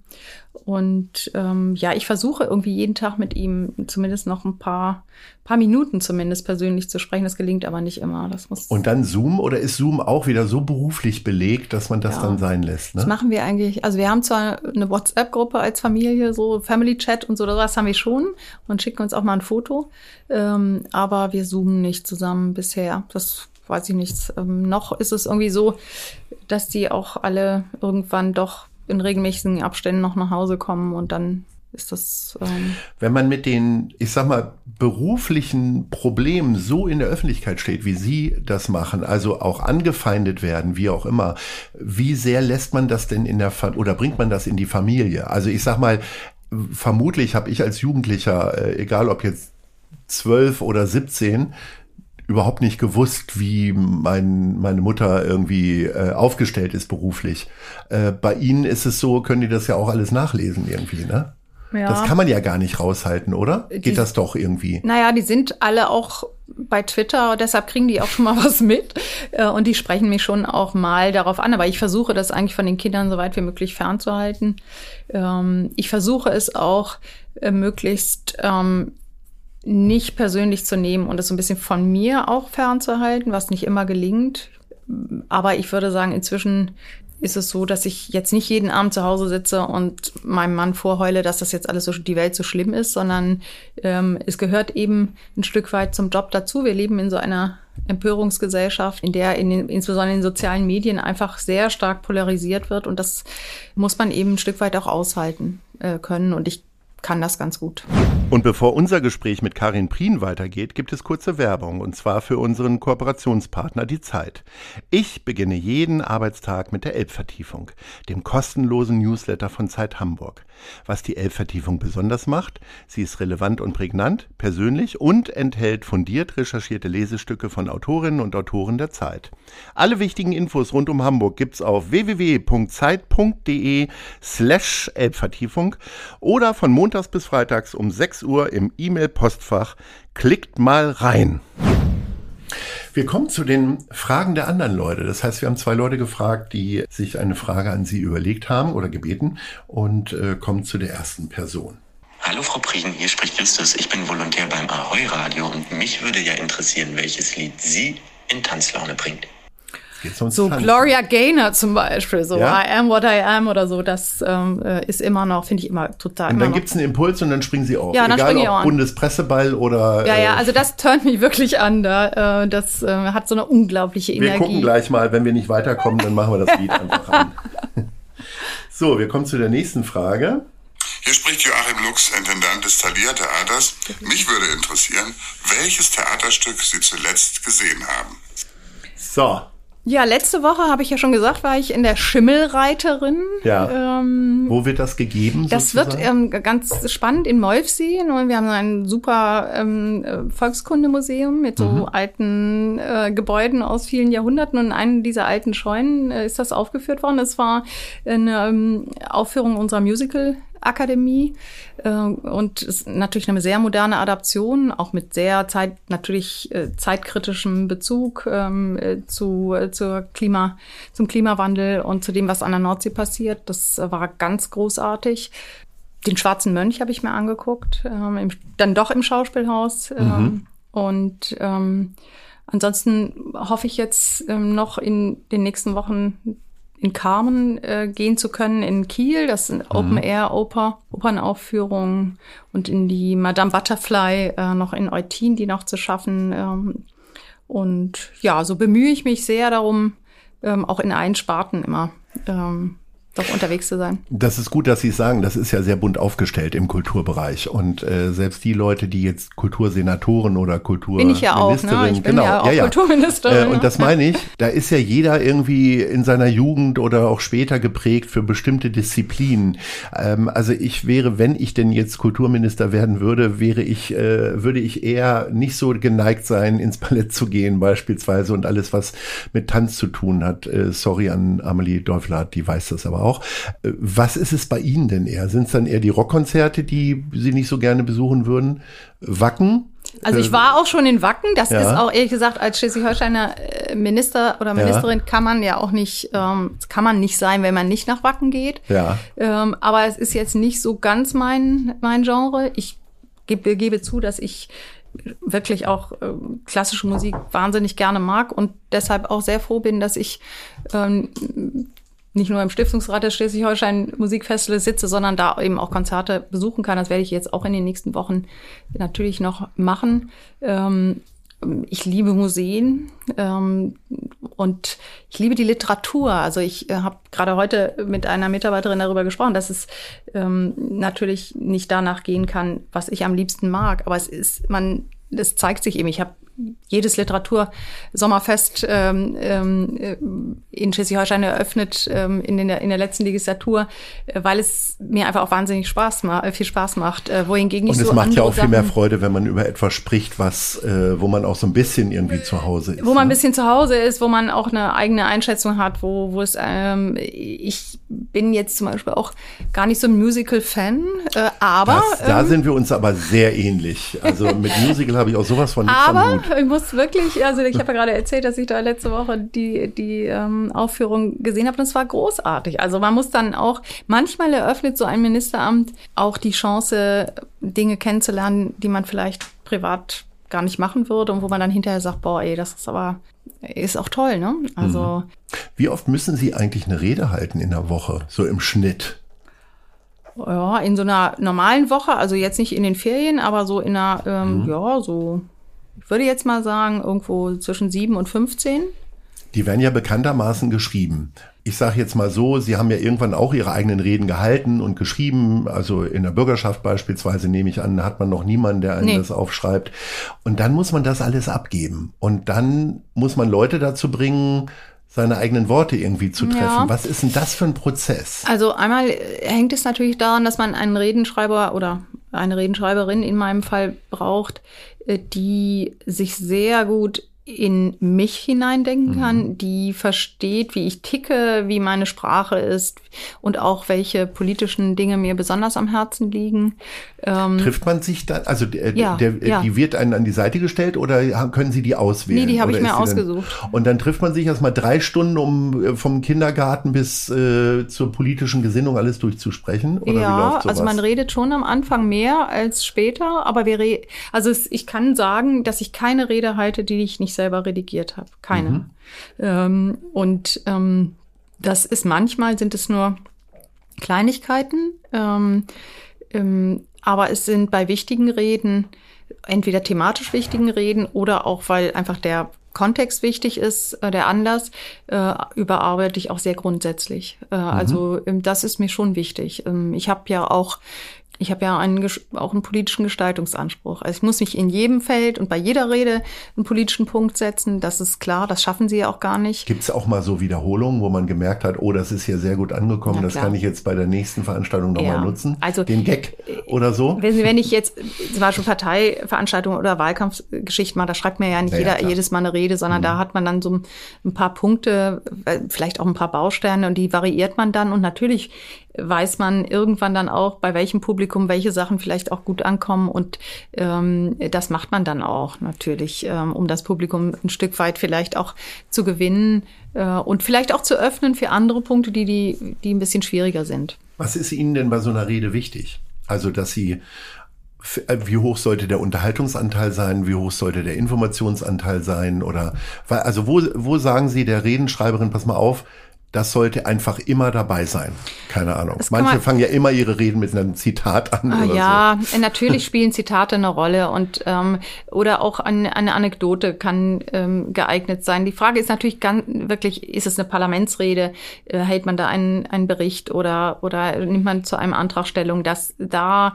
und ähm, ja, ich versuche irgendwie jeden Tag mit ihm zumindest noch ein paar, paar Minuten zumindest persönlich zu sprechen. Das gelingt aber nicht immer. Das muss und dann Zoom oder ist Zoom auch wieder so beruflich belegt, dass man das ja, dann sein lässt? Ne? Das machen wir eigentlich. Also wir haben zwar eine WhatsApp-Gruppe als Familie, so Family Chat und so, das haben wir schon und schicken uns auch mal ein Foto. Ähm, aber wir zoomen nicht zusammen bisher. Das weiß ich nicht. Ähm, noch ist es irgendwie so, dass die auch alle irgendwann doch in regelmäßigen Abständen noch nach Hause kommen und dann ist das. Ähm Wenn man mit den, ich sag mal, beruflichen Problemen so in der Öffentlichkeit steht, wie Sie das machen, also auch angefeindet werden, wie auch immer, wie sehr lässt man das denn in der Fa oder bringt man das in die Familie? Also ich sag mal, vermutlich habe ich als Jugendlicher, äh, egal ob jetzt zwölf oder siebzehn, überhaupt nicht gewusst, wie mein, meine Mutter irgendwie äh, aufgestellt ist beruflich. Äh, bei Ihnen ist es so, können die das ja auch alles nachlesen irgendwie, ne? Ja. Das kann man ja gar nicht raushalten, oder? Geht die, das doch irgendwie? Naja, die sind alle auch bei Twitter, deshalb kriegen die auch schon mal was mit. Äh, und die sprechen mich schon auch mal darauf an. Aber ich versuche das eigentlich von den Kindern so weit wie möglich fernzuhalten. Ähm, ich versuche es auch äh, möglichst ähm, nicht persönlich zu nehmen und es so ein bisschen von mir auch fernzuhalten, was nicht immer gelingt. Aber ich würde sagen, inzwischen ist es so, dass ich jetzt nicht jeden Abend zu Hause sitze und meinem Mann vorheule, dass das jetzt alles so die Welt so schlimm ist, sondern ähm, es gehört eben ein Stück weit zum Job dazu. Wir leben in so einer Empörungsgesellschaft, in der in den, insbesondere in den sozialen Medien einfach sehr stark polarisiert wird und das muss man eben ein Stück weit auch aushalten äh, können. Und ich kann das ganz gut. Und bevor unser Gespräch mit Karin Prien weitergeht, gibt es kurze Werbung und zwar für unseren Kooperationspartner Die Zeit. Ich beginne jeden Arbeitstag mit der Elbvertiefung, dem kostenlosen Newsletter von Zeit Hamburg. Was die Elbvertiefung besonders macht, sie ist relevant und prägnant, persönlich und enthält fundiert recherchierte Lesestücke von Autorinnen und Autoren der Zeit. Alle wichtigen Infos rund um Hamburg gibt's auf www.zeit.de slash Elbvertiefung oder von montags bis freitags um 6 Uhr im E-Mail-Postfach. Klickt mal rein. Wir kommen zu den Fragen der anderen Leute. Das heißt, wir haben zwei Leute gefragt, die sich eine Frage an Sie überlegt haben oder gebeten und äh, kommen zu der ersten Person. Hallo Frau Prien, hier spricht Justus. Ich bin Volontär beim Ahoi Radio und mich würde ja interessieren, welches Lied Sie in Tanzlaune bringt so Tanzen. Gloria Gaynor zum Beispiel, so ja? I am what I am oder so, das ähm, äh, ist immer noch, finde ich immer total. Und dann gibt es einen Impuls und dann springen sie auf. Ja, dann Egal, springen ob auch Bundespresseball oder. Ja, ja, äh, also das turnt mich wirklich an. Da, äh, das äh, hat so eine unglaubliche Energie. Wir gucken gleich mal, wenn wir nicht weiterkommen, dann machen wir das Lied einfach an. So, wir kommen zu der nächsten Frage. Hier spricht Joachim Lux, Intendant des Thalia Theaters. Mich würde interessieren, welches Theaterstück Sie zuletzt gesehen haben. So, Ja, letzte Woche habe ich ja schon gesagt, war ich in der Schimmelreiterin. Ja. Ähm, Wo wird das gegeben? Das sozusagen? wird ähm, ganz spannend in Molfsee. Und wir haben ein super ähm, Volkskundemuseum mit so mhm. alten äh, Gebäuden aus vielen Jahrhunderten. Und in einem dieser alten Scheunen äh, ist das aufgeführt worden. Es war eine ähm, Aufführung unserer Musical Akademie äh, und ist natürlich eine sehr moderne Adaption, auch mit sehr zeit natürlich äh, zeitkritischem Bezug ähm, äh, zu zur Klima zum Klimawandel und zu dem, was an der Nordsee passiert. Das war ganz großartig. Den Schwarzen Mönch habe ich mir angeguckt, ähm, dann doch im Schauspielhaus ähm, mhm. und Ansonsten hoffe ich jetzt noch in den nächsten Wochen in Carmen äh, gehen zu können in Kiel. Das sind mhm. Open Air Oper, Opernaufführungen und in die Madame Butterfly äh, noch in Eutin, die noch zu schaffen. Ähm, und ja, so bemühe ich mich sehr darum, ähm, auch in allen Sparten immer ähm, doch unterwegs zu sein. Das ist gut, dass Sie es sagen. Das ist ja sehr bunt aufgestellt im Kulturbereich. Und äh, selbst die Leute, die jetzt Kultursenatoren oder Kulturministerin, bin ich ja auch, ne? ich bin genau, ja auch ja, ja. Kulturministerin. Äh, und das meine ich, da ist ja jeder irgendwie in seiner Jugend oder auch später geprägt für bestimmte Disziplinen. Ähm, also ich wäre, wenn ich denn jetzt Kulturminister werden würde, wäre ich, äh, würde ich eher nicht so geneigt sein, ins Ballett zu gehen beispielsweise und alles, was mit Tanz zu tun hat. Äh, sorry an Amelie Däufler, die weiß das aber auch. Äh, was ist es bei Ihnen denn eher? Sind es dann eher die Rockkonzerte, die Sie nicht so gerne besuchen würden? Wacken? Also ich war auch schon in Wacken. Das ja. ist auch ehrlich gesagt als Schleswig-Holsteiner äh, Minister oder Ministerin ja. kann man ja auch nicht, ähm, kann man nicht sein, wenn man nicht nach Wacken geht. Ja. Ähm, aber es ist jetzt nicht so ganz mein mein Genre. Ich gebe, gebe zu, dass ich wirklich auch äh, klassische Musik wahnsinnig gerne mag und deshalb auch sehr froh bin, dass ich ähm, nicht nur im Stiftungsrat des Schleswig-Holstein Musikfestival sitze, sondern da eben auch Konzerte besuchen kann. Das werde ich jetzt auch in den nächsten Wochen natürlich noch machen. Ähm, ich liebe Museen ähm, und ich liebe die Literatur. Also ich äh, habe gerade heute mit einer Mitarbeiterin darüber gesprochen, dass es ähm, natürlich nicht danach gehen kann, was ich am liebsten mag. Aber es ist, man, das zeigt sich eben. Ich habe jedes Literatursommerfest ähm, ähm, in Schleswig-Holstein eröffnet ähm, in, der, in der letzten Legislatur, äh, weil es mir einfach auch wahnsinnig Spaß macht, viel Spaß macht. Äh, wohingegen ich Und es so macht ja auch viel mehr Freude, wenn man über etwas spricht, was, äh, wo man auch so ein bisschen irgendwie zu Hause ist. Wo man ein ne? bisschen zu Hause ist, wo man auch eine eigene Einschätzung hat, wo, wo es, ähm, ich bin jetzt zum Beispiel auch gar nicht so ein Musical-Fan, äh, aber. Das, da ähm, sind wir uns aber sehr ähnlich. Also mit Musical habe ich auch sowas von nichts aber, ich muss wirklich, also ich habe ja gerade erzählt, dass ich da letzte Woche die, die ähm, Aufführung gesehen habe und es war großartig. Also man muss dann auch, manchmal eröffnet so ein Ministeramt auch die Chance, Dinge kennenzulernen, die man vielleicht privat gar nicht machen würde und wo man dann hinterher sagt, boah, ey, das ist aber, ist auch toll, ne? Also. Mhm. Wie oft müssen Sie eigentlich eine Rede halten in der Woche, so im Schnitt? Ja, in so einer normalen Woche, also jetzt nicht in den Ferien, aber so in einer, ähm, mhm. ja, so ich würde jetzt mal sagen, irgendwo zwischen sieben und 15. Die werden ja bekanntermaßen geschrieben. Ich sage jetzt mal so, Sie haben ja irgendwann auch Ihre eigenen Reden gehalten und geschrieben. Also in der Bürgerschaft beispielsweise nehme ich an, hat man noch niemanden, der einem nee. das aufschreibt. Und dann muss man das alles abgeben. Und dann muss man Leute dazu bringen, seine eigenen Worte irgendwie zu treffen. Ja. Was ist denn das für ein Prozess? Also einmal hängt es natürlich daran, dass man einen Redenschreiber oder eine Redenschreiberin in meinem Fall braucht, äh, die sich sehr gut in mich hineindenken kann, mhm. die versteht, wie ich ticke, wie meine Sprache ist und auch welche politischen Dinge mir besonders am Herzen liegen. Ähm, Trifft man sich dann, also der, ja, der, ja. die wird einen an die Seite gestellt oder können Sie die auswählen? Nee, die habe ich mir ausgesucht. Dann, und dann trifft man sich erstmal drei Stunden, um äh, vom Kindergarten bis äh, zur politischen Gesinnung alles durchzusprechen? Oder ja, also man redet schon am Anfang mehr als später, aber wir re also es, ich kann sagen, dass ich keine Rede halte, die ich nicht nicht selber redigiert habe. Keine. Mhm. Ähm, und ähm, das ist manchmal sind es nur Kleinigkeiten, ähm, ähm, aber es sind bei wichtigen Reden, entweder thematisch wichtigen Reden oder auch, weil einfach der Kontext wichtig ist, äh, der Anlass, äh, überarbeite ich auch sehr grundsätzlich. Äh, mhm. Also ähm, das ist mir schon wichtig. Ähm, ich habe ja auch Ich habe ja einen, auch einen politischen Gestaltungsanspruch. Also ich muss mich in jedem Feld und bei jeder Rede einen politischen Punkt setzen. Das ist klar, das schaffen sie ja auch gar nicht. Gibt es auch mal so Wiederholungen, wo man gemerkt hat, oh, das ist hier sehr gut angekommen, das kann ich jetzt bei der nächsten Veranstaltung nochmal ja. nutzen? Also den Gag oder so? Wenn, wenn ich jetzt zum Beispiel Parteiveranstaltungen oder Wahlkampfgeschichten mache, da schreibt mir ja nicht ja, jeder jedes Mal eine Rede, sondern mhm. da hat man dann so ein paar Punkte, äh, vielleicht auch ein paar Bausteine und die variiert man dann und natürlich weiß man irgendwann dann auch, bei welchem Publikum welche Sachen vielleicht auch gut ankommen. Und ähm, das macht man dann auch natürlich, ähm, um das Publikum ein Stück weit vielleicht auch zu gewinnen äh, und vielleicht auch zu öffnen für andere Punkte, die, die, die ein bisschen schwieriger sind. Was ist Ihnen denn bei so einer Rede wichtig? Also, dass Sie äh, wie hoch sollte der Unterhaltungsanteil sein, wie hoch sollte der Informationsanteil sein oder also wo wo sagen Sie der Redenschreiberin pass mal auf, das sollte einfach immer dabei sein. Keine Ahnung. Manche fangen ja immer ihre Reden mit einem Zitat an. Ah, ja, so. natürlich spielen Zitate eine Rolle und ähm, oder auch eine, eine Anekdote kann ähm, geeignet sein. Die Frage ist natürlich ganz wirklich, ist es eine Parlamentsrede? Äh, hält man da einen, einen Bericht oder oder nimmt man zu einem Antrag Stellung? Das da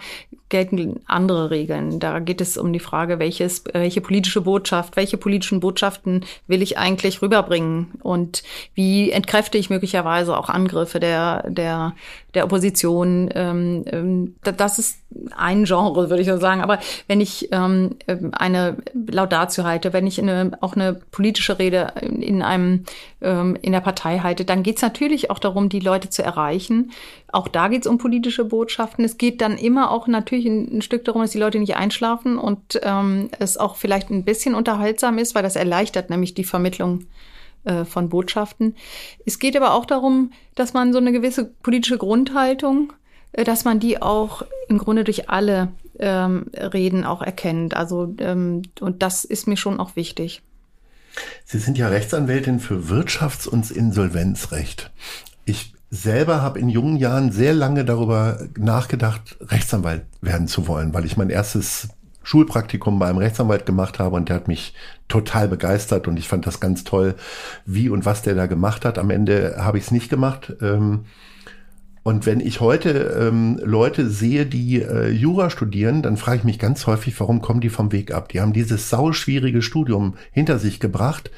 gelten andere Regeln. Da geht es um die Frage, welches, welche politische Botschaft, welche politischen Botschaften will ich eigentlich rüberbringen und wie entkräfte ich möglicherweise auch Angriffe der, der, der Opposition. Ähm, ähm, das ist ein Genre, würde ich so sagen. Aber wenn ich ähm, eine Laudatio halte, wenn ich eine, auch eine politische Rede in einem ähm, in der Partei halte, dann geht es natürlich auch darum, die Leute zu erreichen. Auch da geht es um politische Botschaften. Es geht dann immer auch natürlich ein, ein Stück darum, dass die Leute nicht einschlafen und ähm, es auch vielleicht ein bisschen unterhaltsam ist, weil das erleichtert nämlich die Vermittlung äh, von Botschaften. Es geht aber auch darum, dass man so eine gewisse politische Grundhaltung, äh, dass man die auch im Grunde durch alle ähm, Reden auch erkennt. Also ähm, und das ist mir schon auch wichtig. Sie sind ja Rechtsanwältin für Wirtschafts- und Insolvenzrecht. Ich selber habe in jungen Jahren sehr lange darüber nachgedacht, Rechtsanwalt werden zu wollen, weil ich mein erstes Schulpraktikum bei einem Rechtsanwalt gemacht habe und der hat mich total begeistert und ich fand das ganz toll, wie und was der da gemacht hat. Am Ende habe ich es nicht gemacht. Ähm, und wenn ich heute ähm, Leute sehe, die äh, Jura studieren, dann frage ich mich ganz häufig, warum kommen die vom Weg ab? Die haben dieses sauschwierige Studium hinter sich gebracht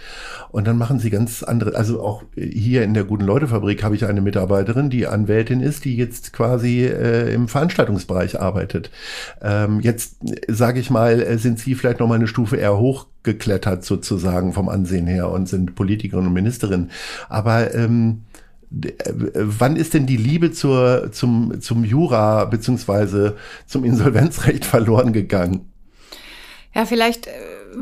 und dann machen sie ganz andere, also auch hier in der Guten Leute Fabrik habe ich eine Mitarbeiterin, die Anwältin ist, die jetzt quasi äh, im Veranstaltungsbereich arbeitet. Ähm, jetzt sage ich mal, äh, sind sie vielleicht noch mal eine Stufe eher hochgeklettert sozusagen vom Ansehen her und sind Politikerin und Ministerin. Aber ähm, wann ist denn die Liebe zur, zum, zum Jura beziehungsweise zum Insolvenzrecht verloren gegangen? Ja, vielleicht äh,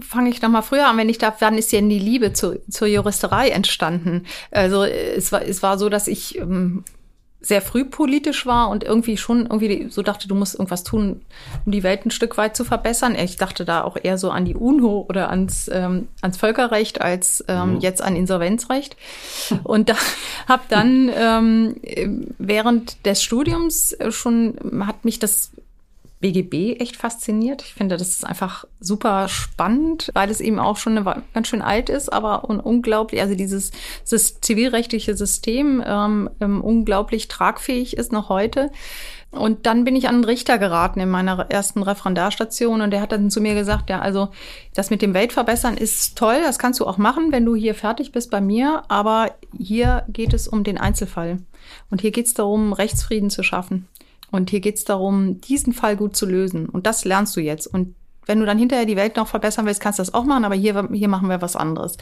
fange ich noch mal früher an, wenn ich darf. Wann ist denn die Liebe zu, zur Juristerei entstanden? Also es war, es war so, dass ich ähm, sehr früh politisch war und irgendwie schon irgendwie so dachte, du musst irgendwas tun, um die Welt ein Stück weit zu verbessern. Ich dachte da auch eher so an die UNO oder ans, ähm, ans Völkerrecht als ähm, mhm. jetzt an Insolvenzrecht. Und da habe dann ähm, während des Studiums schon hat mich das BGB echt fasziniert. Ich finde, das ist einfach super spannend, weil es eben auch schon eine, ganz schön alt ist, aber un unglaublich, also dieses, dieses zivilrechtliche System ähm, ähm, unglaublich tragfähig ist noch heute. Und dann bin ich an einen Richter geraten in meiner ersten Referendarstation und der hat dann zu mir gesagt, ja, also das mit dem Weltverbessern ist toll, das kannst du auch machen, wenn du hier fertig bist bei mir, aber hier geht es um den Einzelfall. Und hier geht es darum, Rechtsfrieden zu schaffen. Und hier geht es darum, diesen Fall gut zu lösen. Und das lernst du jetzt. Und wenn du dann hinterher die Welt noch verbessern willst, kannst du das auch machen, aber hier, hier machen wir was anderes.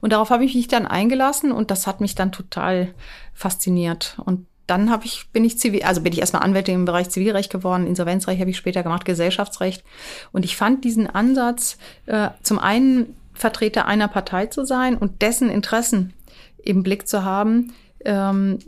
Und darauf habe ich mich dann eingelassen und das hat mich dann total fasziniert. Und dann habe ich, bin ich zivil, also bin ich erstmal Anwältin im Bereich Zivilrecht geworden, Insolvenzrecht habe ich später gemacht, Gesellschaftsrecht. Und ich fand diesen Ansatz, äh, zum einen Vertreter einer Partei zu sein und dessen Interessen im Blick zu haben, ähm,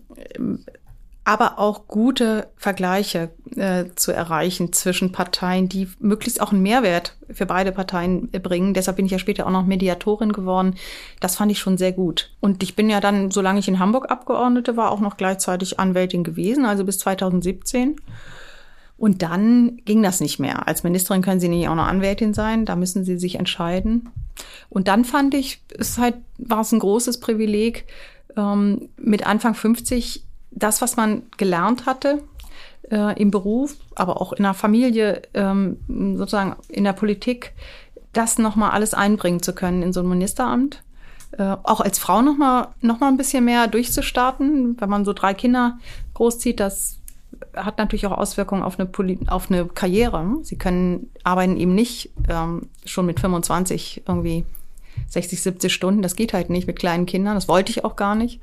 aber auch gute Vergleiche äh, zu erreichen zwischen Parteien, die möglichst auch einen Mehrwert für beide Parteien bringen. Deshalb bin ich ja später auch noch Mediatorin geworden. Das fand ich schon sehr gut. Und ich bin ja dann, solange ich in Hamburg Abgeordnete war, auch noch gleichzeitig Anwältin gewesen, also bis 2017. Und dann ging das nicht mehr. Als Ministerin können Sie nicht auch noch Anwältin sein, da müssen Sie sich entscheiden. Und dann fand ich, es halt, war es ein großes Privileg, ähm, mit Anfang 50 das, was man gelernt hatte, äh, im Beruf, aber auch in der Familie, ähm, sozusagen in der Politik, das nochmal alles einbringen zu können in so ein Ministeramt. Äh, auch als Frau nochmal noch mal ein bisschen mehr durchzustarten, wenn man so drei Kinder großzieht, das hat natürlich auch Auswirkungen auf eine, Poli auf eine Karriere. Sie können arbeiten eben nicht ähm, schon mit 25 irgendwie 60, 70 Stunden. Das geht halt nicht mit kleinen Kindern. Das wollte ich auch gar nicht.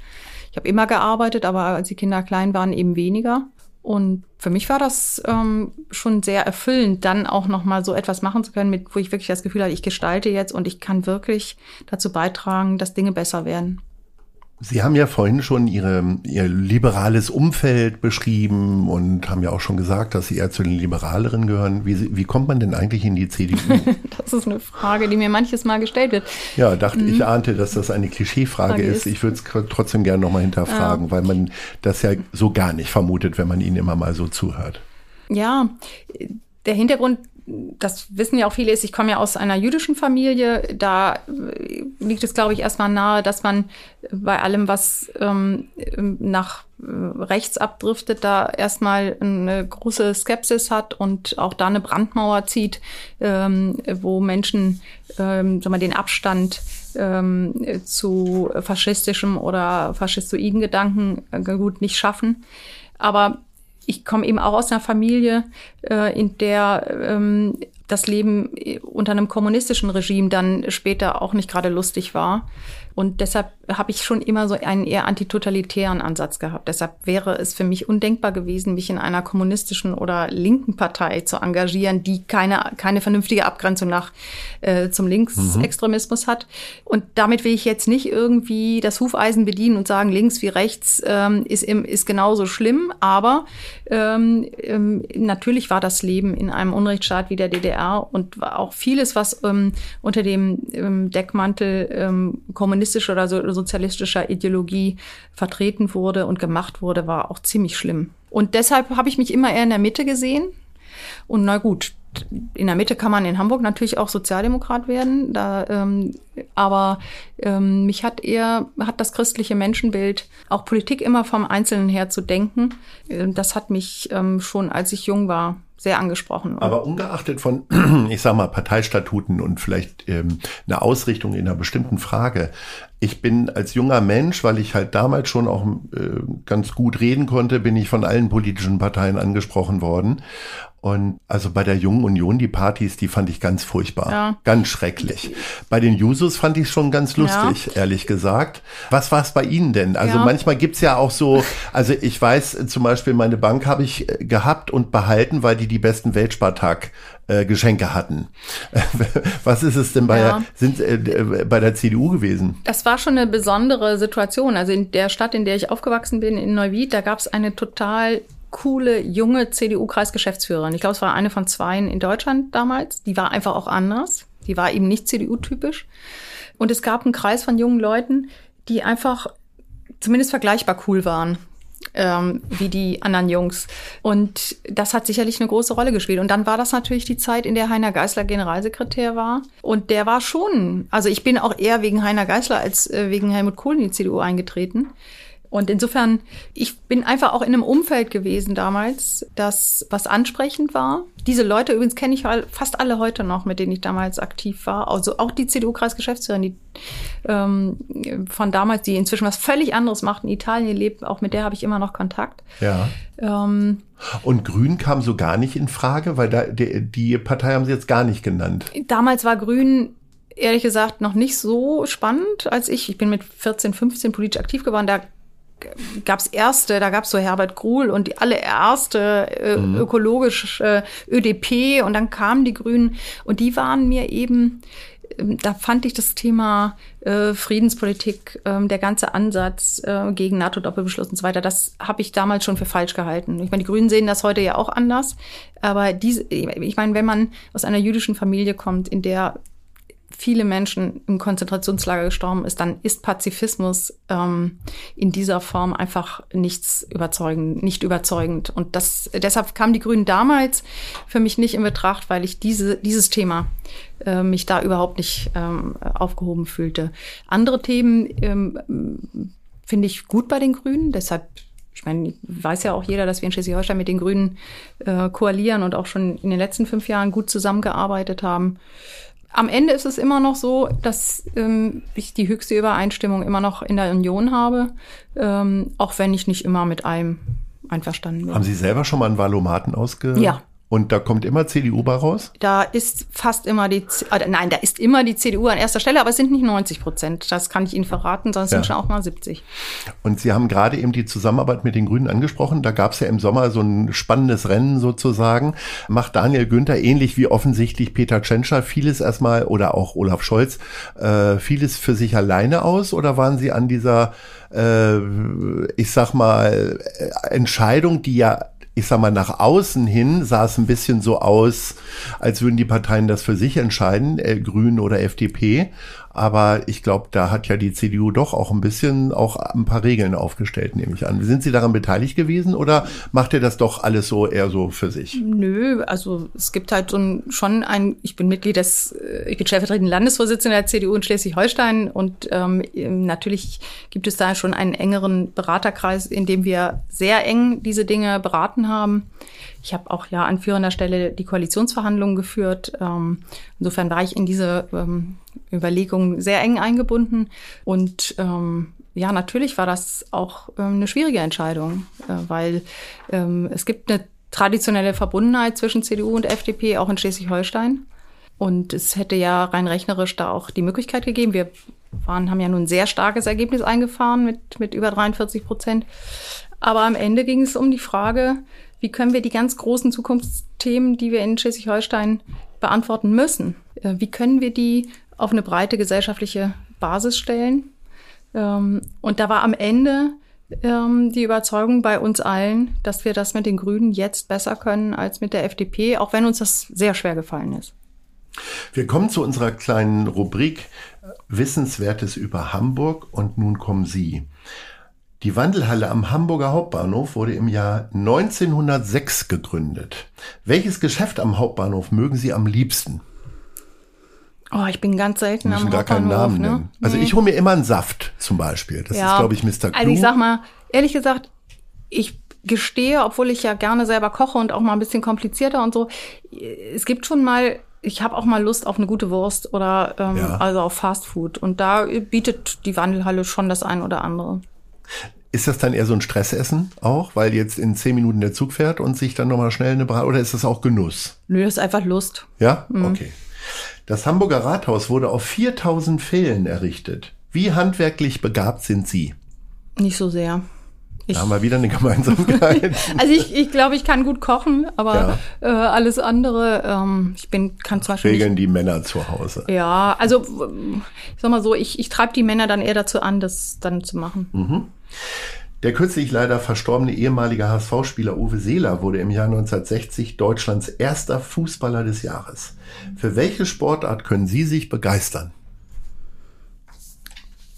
Ich habe immer gearbeitet, aber als die Kinder klein waren, eben weniger. Und für mich war das ähm, schon sehr erfüllend, dann auch noch mal so etwas machen zu können, mit, wo ich wirklich das Gefühl hatte, ich gestalte jetzt und ich kann wirklich dazu beitragen, dass Dinge besser werden. Sie haben ja vorhin schon Ihre, Ihr liberales Umfeld beschrieben und haben ja auch schon gesagt, dass Sie eher zu den Liberaleren gehören. Wie, wie kommt man denn eigentlich in die CDU? das ist eine Frage, die mir manches Mal gestellt wird. Ja, dachte mhm. ich ahnte, dass das eine Klischeefrage Frage ist. Ich würde es trotzdem gerne nochmal hinterfragen, ja. weil man das ja so gar nicht vermutet, wenn man Ihnen immer mal so zuhört. Ja, der Hintergrund das wissen ja auch viele, ist, ich komme ja aus einer jüdischen Familie. Da äh, liegt es, glaube ich, erstmal nahe, dass man bei allem, was ähm, nach äh, rechts abdriftet, da erstmal eine große Skepsis hat und auch da eine Brandmauer zieht, ähm, wo Menschen ähm, sagen wir, den Abstand ähm, zu faschistischem oder faschistoiden Gedanken äh, gut nicht schaffen. Aber ich komme eben auch aus einer Familie, äh, in der ähm, das Leben unter einem kommunistischen Regime dann später auch nicht gerade lustig war. Und deshalb habe ich schon immer so einen eher antitotalitären Ansatz gehabt. Deshalb wäre es für mich undenkbar gewesen, mich in einer kommunistischen oder linken Partei zu engagieren, die keine, keine vernünftige Abgrenzung nach äh, zum Linksextremismus mhm. hat. Und damit will ich jetzt nicht irgendwie das Hufeisen bedienen und sagen, links wie rechts ähm, ist, im, ist genauso schlimm. Aber ähm, ähm, natürlich war das Leben in einem Unrechtsstaat wie der DDR und auch vieles, was ähm, unter dem ähm, Deckmantel ähm, kommunistischer oder so, sozialistischer Ideologie vertreten wurde und gemacht wurde, war auch ziemlich schlimm. Und deshalb habe ich mich immer eher in der Mitte gesehen. Und na gut, in der Mitte kann man in Hamburg natürlich auch Sozialdemokrat werden. Da, ähm, aber ähm, mich hat eher, hat das christliche Menschenbild, auch Politik immer vom Einzelnen her zu denken, äh, das hat mich ähm, schon, als ich jung war, sehr angesprochen. Aber ungeachtet von, ich sag mal, Parteistatuten und vielleicht ähm, eine Ausrichtung in einer bestimmten Frage. Ich bin als junger Mensch, weil ich halt damals schon auch äh, ganz gut reden konnte, bin ich von allen politischen Parteien angesprochen worden. Und also bei der Jungen Union, die Partys, die fand ich ganz furchtbar. Ja. Ganz schrecklich. Bei den Jusos fand ich schon ganz lustig, ja. ehrlich gesagt. Was war es bei Ihnen denn? Also ja. manchmal gibt's ja auch so, also ich weiß zum Beispiel, meine Bank habe ich äh, gehabt und behalten, weil die die besten Weltspartag äh, Geschenke hatten. Was ist es denn bei, ja. sind, äh, äh, bei der CDU gewesen? Das war schon eine besondere Situation. Also in der Stadt, in der ich aufgewachsen bin, in Neuwied, da gab es eine total coole, junge CDU-Kreisgeschäftsführerin. Ich glaube, es war eine von zweien in Deutschland damals. Die war einfach auch anders. Die war eben nicht CDU-typisch. Und es gab einen Kreis von jungen Leuten, die einfach zumindest vergleichbar cool waren ähm, wie die anderen Jungs. Und das hat sicherlich eine große Rolle gespielt. Und dann war das natürlich die Zeit, in der Heiner Geißler Generalsekretär war. Und der war schon, also ich bin auch eher wegen Heiner Geißler als äh, wegen Helmut Kohl in die CDU eingetreten. Und insofern, ich bin einfach auch in einem Umfeld gewesen damals, das was ansprechend war. Diese Leute übrigens kenne ich fast alle heute noch, mit denen ich damals aktiv war. Also auch die CDU-Kreisgeschäftsführerin, die ähm, von damals, die inzwischen was völlig anderes macht, in Italien lebt, auch mit der habe ich immer noch Kontakt. Ja. Ähm, und Grün kam so gar nicht in Frage, weil da die, die Partei haben Sie jetzt gar nicht genannt. Damals war Grün ehrlich gesagt noch nicht so spannend als ich. Ich bin mit 14, 15 politisch aktiv geworden. Da gab's erste, da gab's so Herbert Gruhl und die allererste äh, mhm. ökologische äh, ÖDP und dann kamen die Grünen und die waren mir eben ähm, da fand ich das Thema äh, Friedenspolitik, äh, der ganze Ansatz äh, gegen NATO-Doppelbeschluss und so weiter, das habe ich damals schon für falsch gehalten. Ich meine, die Grünen sehen das heute ja auch anders, aber diese, ich meine, wenn man aus einer jüdischen Familie kommt, in der viele Menschen im Konzentrationslager gestorben ist, dann ist Pazifismus ähm, in dieser Form einfach nichts überzeugend, nicht überzeugend. Und das, deshalb kamen die Grünen damals für mich nicht in Betracht, weil ich diese, dieses Thema äh, mich da überhaupt nicht ähm, aufgehoben fühlte. Andere Themen ähm, finde ich gut bei den Grünen, deshalb ich meine, weiß ja auch jeder, dass wir in Schleswig-Holstein mit den Grünen äh, koalieren und auch schon in den letzten fünf Jahren gut zusammengearbeitet haben. Am Ende ist es immer noch so, dass ähm, ich die höchste Übereinstimmung immer noch in der Union habe, ähm, auch wenn ich nicht immer mit allem einverstanden bin. Haben Sie selber schon mal einen Valomaten ausge... Ja. Und da kommt immer CDU bei raus? Da ist fast immer die, äh, nein, da ist immer die CDU an erster Stelle, aber es sind nicht 90 Prozent. Das kann ich Ihnen verraten, sondern es ja. sind schon auch mal 70. Und Sie haben gerade eben die Zusammenarbeit mit den Grünen angesprochen. Da gab es ja im Sommer so ein spannendes Rennen sozusagen. Macht Daniel Günther ähnlich wie offensichtlich Peter Tschentscher vieles erstmal oder auch Olaf Scholz äh, vieles für sich alleine aus? Oder waren Sie an dieser, äh, ich sag mal, äh, Entscheidung, die ja ich sag mal, nach außen hin sah es ein bisschen so aus, als würden die Parteien das für sich entscheiden, äh, Grünen oder FDP. Aber ich glaube, da hat ja die CDU doch auch ein bisschen auch ein paar Regeln aufgestellt, nehme ich an. Sind Sie daran beteiligt gewesen oder macht ihr das doch alles so eher so für sich? Nö, also es gibt halt so ein, schon ein, ich bin Mitglied des, äh, ich bin stellvertretender Landesvorsitzender der CDU in Schleswig-Holstein und ähm, natürlich gibt es da schon einen engeren Beraterkreis, in dem wir sehr eng diese Dinge beraten haben. Ich habe auch ja an führender Stelle die Koalitionsverhandlungen geführt. Ähm, insofern war ich in diese ähm, Überlegungen sehr eng eingebunden. Und ähm, ja, natürlich war das auch ähm, eine schwierige Entscheidung, äh, weil ähm, es gibt eine traditionelle Verbundenheit zwischen CDU und FDP, auch in Schleswig-Holstein. Und es hätte ja rein rechnerisch da auch die Möglichkeit gegeben. Wir waren, haben ja nun ein sehr starkes Ergebnis eingefahren mit, mit über 43 Prozent. Aber am Ende ging es um die Frage, wie können wir die ganz großen Zukunftsthemen, die wir in Schleswig-Holstein beantworten müssen, äh, wie können wir die auf eine breite gesellschaftliche Basis stellen? Ähm, und da war am Ende ähm, die Überzeugung bei uns allen, dass wir das mit den Grünen jetzt besser können als mit der FDP, auch wenn uns das sehr schwer gefallen ist. Wir kommen zu unserer kleinen Rubrik Wissenswertes über Hamburg und nun kommen Sie. Die Wandelhalle am Hamburger Hauptbahnhof wurde im Jahr 1906 gegründet. Welches Geschäft am Hauptbahnhof mögen Sie am liebsten? Oh, ich bin ganz selten am gar keinen Namen ne? nennen. Also ich hole mir immer einen Saft zum Beispiel. Das ja. ist, glaube ich, Mr. Clou. Also ich sag mal, ehrlich gesagt, ich gestehe, obwohl ich ja gerne selber koche und auch mal ein bisschen komplizierter und so, es gibt schon mal ich habe auch mal Lust auf eine gute Wurst oder ähm, ja. also auf Fast Food. Und da bietet die Wandelhalle schon das ein oder andere. Ist das dann eher so ein Stressessen auch, weil jetzt in zehn Minuten der Zug fährt und sich dann nochmal schnell eine Brat oder ist das auch Genuss? Nö, das ist einfach Lust. Ja? Mhm. Okay. Das Hamburger Rathaus wurde auf 4000 Pfählen errichtet. Wie handwerklich begabt sind Sie? Nicht so sehr. Ich, da haben wir wieder eine Gemeinsamkeit. also ich, ich glaube, ich kann gut kochen, aber ja. äh, alles andere, ähm, ich bin, kann zum Beispiel. Regeln die Männer zu Hause. Ja, also ich sag mal so, ich, ich treibe die Männer dann eher dazu an, das dann zu machen. Mhm. Der kürzlich leider verstorbene ehemalige HSV-Spieler Uwe Seeler wurde im Jahr 1960 Deutschlands erster Fußballer des Jahres. Für welche Sportart können Sie sich begeistern?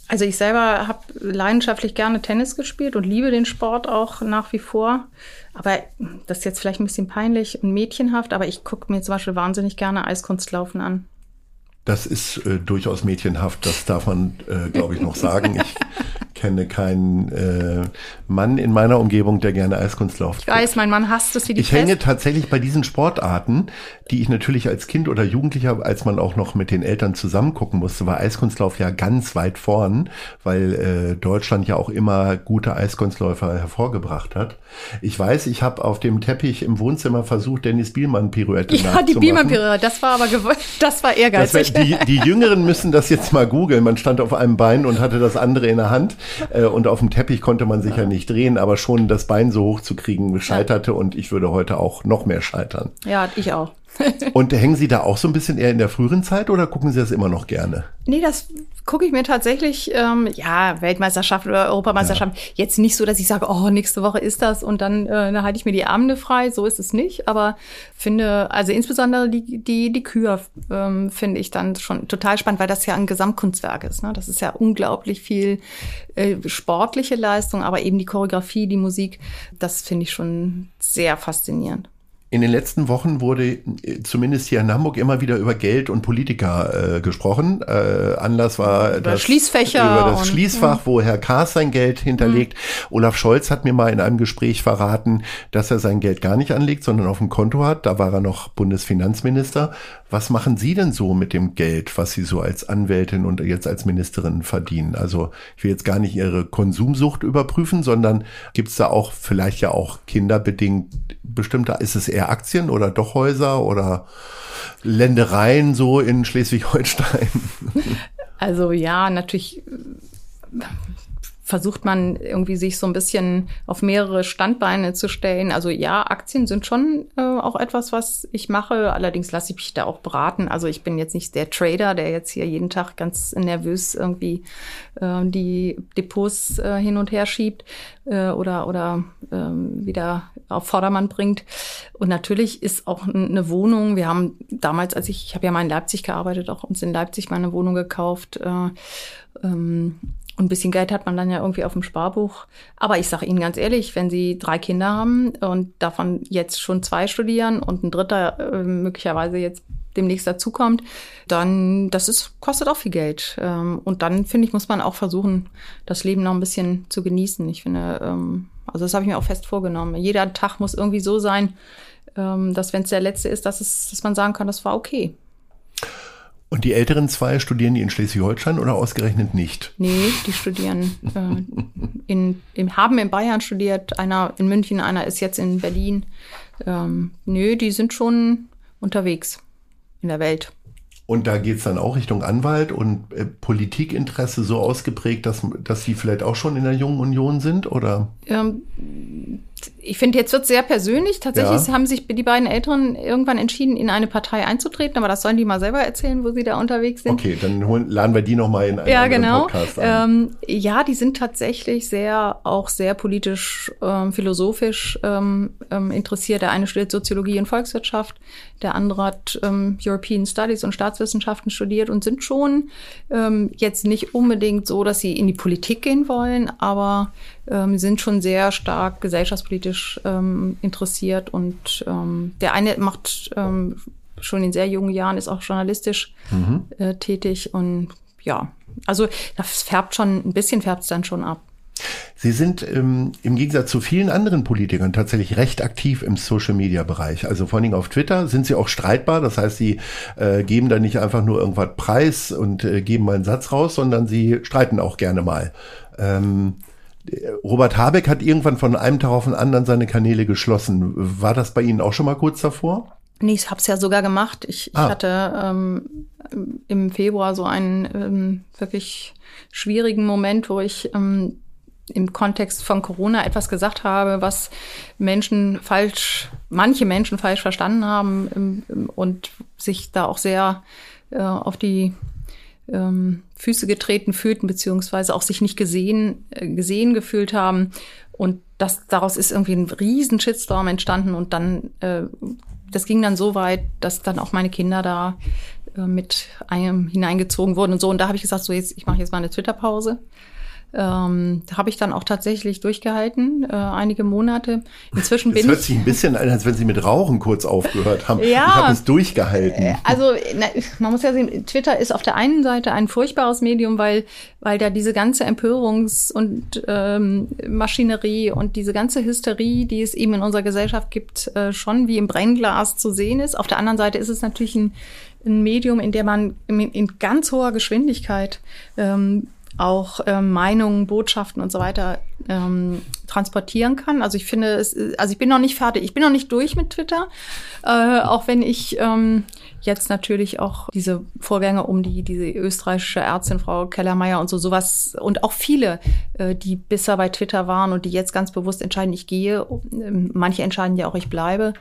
Also ich selber habe leidenschaftlich gerne Tennis gespielt und liebe den Sport auch nach wie vor. Aber das ist jetzt vielleicht ein bisschen peinlich und mädchenhaft, aber ich gucke mir zum Beispiel wahnsinnig gerne Eiskunstlaufen an. Das ist äh, durchaus mädchenhaft, das darf man, äh, glaube ich, noch sagen. Ich kenne keinen äh, Mann in meiner Umgebung, der gerne Eiskunstlauf Ich weiß, mein Mann hasst es wie die Ich hänge tatsächlich bei diesen Sportarten, die ich natürlich als Kind oder Jugendlicher, als man auch noch mit den Eltern zusammen gucken musste, war Eiskunstlauf ja ganz weit vorn, weil äh, Deutschland ja auch immer gute Eiskunstläufer hervorgebracht hat. Ich weiß, ich habe auf dem Teppich im Wohnzimmer versucht, Dennis Bielmann Pirouette Ja, die Bielmann Pirouette, das war aber das war ehrgeizig. Das war, die, die Jüngeren müssen das jetzt mal googeln. Man stand auf einem Bein und hatte das andere in der Hand. Äh, und auf dem Teppich konnte man sich ja nicht drehen, aber schon das Bein so hoch zu kriegen scheiterte und ich würde heute auch noch mehr scheitern. Ja, ich auch. und hängen Sie da auch so ein bisschen eher in der früheren Zeit oder gucken Sie das immer noch gerne? Nee, das gucke ich mir tatsächlich, ähm, ja, Weltmeisterschaft oder Europameisterschaft, ja. jetzt nicht so, dass ich sage, oh, nächste Woche ist das und dann, äh, dann halte ich mir die Abende frei. So ist es nicht. Aber finde, also insbesondere die, die, die Kür ähm, finde ich dann schon total spannend, weil das ja ein Gesamtkunstwerk ist. Ne? Das ist ja unglaublich viel äh, sportliche Leistung, aber eben die Choreografie, die Musik, das finde ich schon sehr faszinierend. In den letzten Wochen wurde äh, zumindest hier in Hamburg immer wieder über Geld und Politiker äh, gesprochen. Äh, Anlass war Über das, Schließfächer über das und- Schließfach, wo Herr Kaas sein Geld hinterlegt. Olaf Scholz hat mir mal in einem Gespräch verraten, dass er sein Geld gar nicht anlegt, sondern auf dem Konto hat. Da war er noch Bundesfinanzminister. Was machen Sie denn so mit dem Geld, was Sie so als Anwältin und jetzt als Ministerin verdienen? Also ich will jetzt gar nicht Ihre Konsumsucht überprüfen, sondern gibt es da auch vielleicht ja auch kinderbedingt bestimmte, ist es eher Aktien oder doch Häuser oder Ländereien so in Schleswig-Holstein? Also ja, natürlich versucht man irgendwie sich so ein bisschen auf mehrere Standbeine zu stellen. Also ja, Aktien sind schon äh, auch etwas, was ich mache. Allerdings lasse ich mich da auch beraten. Also ich bin jetzt nicht der Trader, der jetzt hier jeden Tag ganz nervös irgendwie äh, die Depots äh, hin und her schiebt äh, oder oder ähm, wieder auf Vordermann bringt. Und natürlich ist auch eine Wohnung. Wir haben damals, als ich, ich habe ja mal in Leipzig gearbeitet, auch uns in Leipzig mal eine Wohnung gekauft. Äh, ähm, und ein bisschen Geld hat man dann ja irgendwie auf dem Sparbuch. Aber ich sage Ihnen ganz ehrlich, wenn Sie drei Kinder haben und davon jetzt schon zwei studieren und ein dritter äh, möglicherweise jetzt demnächst dazukommt, dann das ist kostet auch viel Geld. Ähm, und dann finde ich muss man auch versuchen, das Leben noch ein bisschen zu genießen. Ich finde, ähm, also das habe ich mir auch fest vorgenommen. Jeder Tag muss irgendwie so sein, ähm, dass wenn es der letzte ist, dass es, dass man sagen kann, das war okay. Und die älteren zwei studieren die in Schleswig-Holstein oder ausgerechnet nicht? Nee, die studieren äh, in, in, haben in Bayern studiert, einer in München, einer ist jetzt in Berlin. Ähm, nö, die sind schon unterwegs in der Welt. Und da geht's dann auch Richtung Anwalt und äh, Politikinteresse so ausgeprägt, dass, dass sie vielleicht auch schon in der Jungen Union sind? Oder? Ähm, ich finde, jetzt wird sehr persönlich. Tatsächlich Ja. haben sich die beiden Älteren irgendwann entschieden, in eine Partei einzutreten, aber das sollen die mal selber erzählen, wo sie da unterwegs sind. Okay, dann holen, laden wir die nochmal in einen Ja, genau. Podcast ein. Ähm, ja, die sind tatsächlich sehr, auch sehr politisch, ähm, philosophisch ähm, ähm, interessiert. Der eine studiert Soziologie und Volkswirtschaft, der andere hat ähm, European Studies und Staatswissenschaften studiert und sind schon ähm, jetzt nicht unbedingt so, dass sie in die Politik gehen wollen, aber ähm, sind schon sehr stark gesellschaftspolitisch ähm, interessiert und ähm, der eine macht ähm, schon in sehr jungen Jahren ist auch journalistisch äh, tätig und ja, also das färbt schon, ein bisschen färbt es dann schon ab. Sie sind ähm, im Gegensatz zu vielen anderen Politikern tatsächlich recht aktiv im Social-Media-Bereich. Also vor allen Dingen auf Twitter sind Sie auch streitbar. Das heißt, Sie äh, geben da nicht einfach nur irgendwas preis und äh, geben mal einen Satz raus, sondern Sie streiten auch gerne mal. Ähm, Robert Habeck hat irgendwann von einem Tag auf den anderen seine Kanäle geschlossen. War das bei Ihnen auch schon mal kurz davor? Nee, ich habe es ja sogar gemacht. Ich, ich Ah. hatte ähm, im Februar so einen ähm, wirklich schwierigen Moment, wo ich ähm, im Kontext von Corona etwas gesagt habe, was Menschen falsch, manche Menschen falsch verstanden haben ähm, und sich da auch sehr äh, auf die ähm, Füße getreten fühlten, beziehungsweise auch sich nicht gesehen, äh, gesehen gefühlt haben. Und das, daraus ist irgendwie ein riesen Shitstorm entstanden und dann, äh, das ging dann so weit, dass dann auch meine Kinder da äh, mit einem hineingezogen wurden und so. Und da habe ich gesagt, so jetzt, ich mache jetzt mal eine Twitter-Pause. Ähm, habe ich dann auch tatsächlich durchgehalten, äh, einige Monate. Inzwischen Es bin hört ich. sich ein bisschen an, als wenn Sie mit Rauchen kurz aufgehört haben. Ja. Ich habe es durchgehalten. Also na, man muss ja sehen, Twitter ist auf der einen Seite ein furchtbares Medium, weil weil da diese ganze Empörungs- und ähm, Maschinerie und diese ganze Hysterie, die es eben in unserer Gesellschaft gibt, äh, schon wie im Brennglas zu sehen ist. Auf der anderen Seite ist es natürlich ein, ein Medium, in dem man in, in ganz hoher Geschwindigkeit ähm, auch ähm, Meinungen, Botschaften und so weiter ähm, transportieren kann. Also ich finde, es, also ich bin noch nicht fertig, ich bin noch nicht durch mit Twitter, äh, auch wenn ich ähm, jetzt natürlich auch diese Vorgänge um die diese österreichische Ärztin Frau Kellermeier und so sowas und auch viele, äh, die bisher bei Twitter waren und die jetzt ganz bewusst entscheiden, ich gehe. Ähm, Manche entscheiden ja auch, ich bleibe.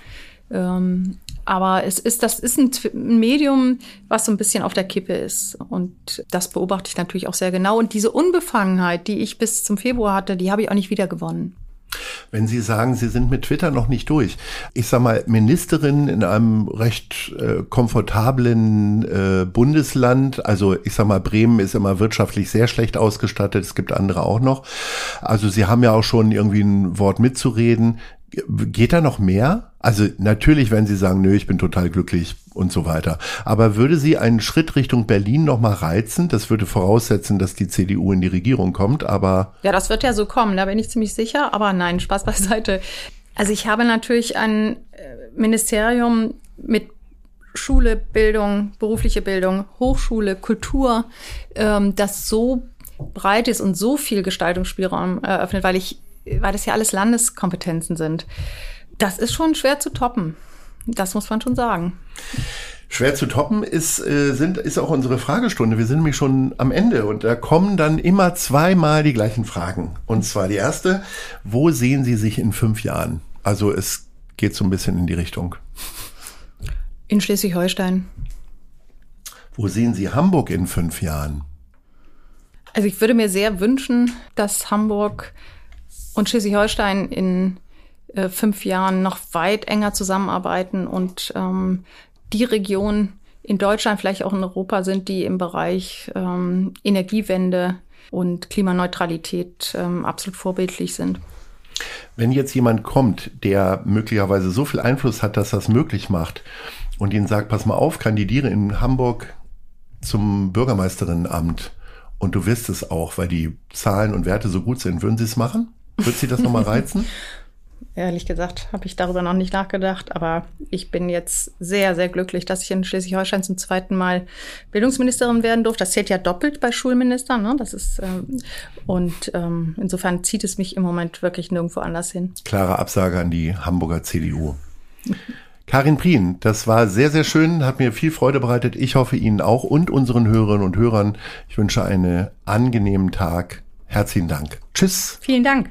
Ähm, aber es ist, das ist ein, Medium, was so ein bisschen auf der Kippe ist. Und das beobachte ich natürlich auch sehr genau. Und diese Unbefangenheit, die ich bis zum Februar hatte, die habe ich auch nicht wieder gewonnen. Wenn Sie sagen, Sie sind mit Twitter noch nicht durch. Ich sag mal, Ministerin in einem recht äh, komfortablen äh, Bundesland, also ich sag mal, Bremen ist immer wirtschaftlich sehr schlecht ausgestattet, es gibt andere auch noch. Also Sie haben ja auch schon irgendwie ein Wort mitzureden. Geht da noch mehr? Also natürlich, wenn Sie sagen, nö, ich bin total glücklich und so weiter. Aber würde Sie einen Schritt Richtung Berlin noch mal reizen? Das würde voraussetzen, dass die CDU in die Regierung kommt, aber... Ja, das wird ja so kommen, da bin ich ziemlich sicher. Aber nein, Spaß beiseite. Also ich habe natürlich ein äh, Ministerium mit Schule, Bildung, berufliche Bildung, Hochschule, Kultur, ähm, das so breit ist und so viel Gestaltungsspielraum eröffnet, weil ich weil das ja alles Landeskompetenzen sind. Das ist schon schwer zu toppen. Das muss man schon sagen. Schwer zu toppen ist, äh, sind, ist auch unsere Fragestunde. Wir sind nämlich schon am Ende und da kommen dann immer zweimal die gleichen Fragen. Und zwar die erste, wo sehen Sie sich in fünf Jahren? Also es geht so ein bisschen in die Richtung. In Schleswig-Holstein. Wo sehen Sie Hamburg in fünf Jahren? Also ich würde mir sehr wünschen, dass Hamburg und Schleswig-Holstein in äh, fünf Jahren noch weit enger zusammenarbeiten und ähm, die Region in Deutschland, vielleicht auch in Europa sind, die im Bereich ähm, Energiewende und Klimaneutralität ähm, absolut vorbildlich sind. Wenn jetzt jemand kommt, der möglicherweise so viel Einfluss hat, dass das möglich macht und ihnen sagt, pass mal auf, kandidiere in Hamburg zum Bürgermeisterinnenamt und du wirst es auch, weil die Zahlen und Werte so gut sind, würden Sie es machen? Wird Sie das nochmal reizen? Ehrlich gesagt habe ich darüber noch nicht nachgedacht, aber ich bin jetzt sehr, sehr glücklich, dass ich in Schleswig-Holstein zum zweiten Mal Bildungsministerin werden durfte. Das zählt ja doppelt bei Schulministern. Ne? Das ist ähm, und ähm, insofern zieht es mich im Moment wirklich nirgendwo anders hin. Klare Absage an die Hamburger CDU. Karin Prien, das war sehr, sehr schön, hat mir viel Freude bereitet. Ich hoffe Ihnen auch und unseren Hörerinnen und Hörern. Ich wünsche einen angenehmen Tag. Herzlichen Dank. Tschüss. Vielen Dank.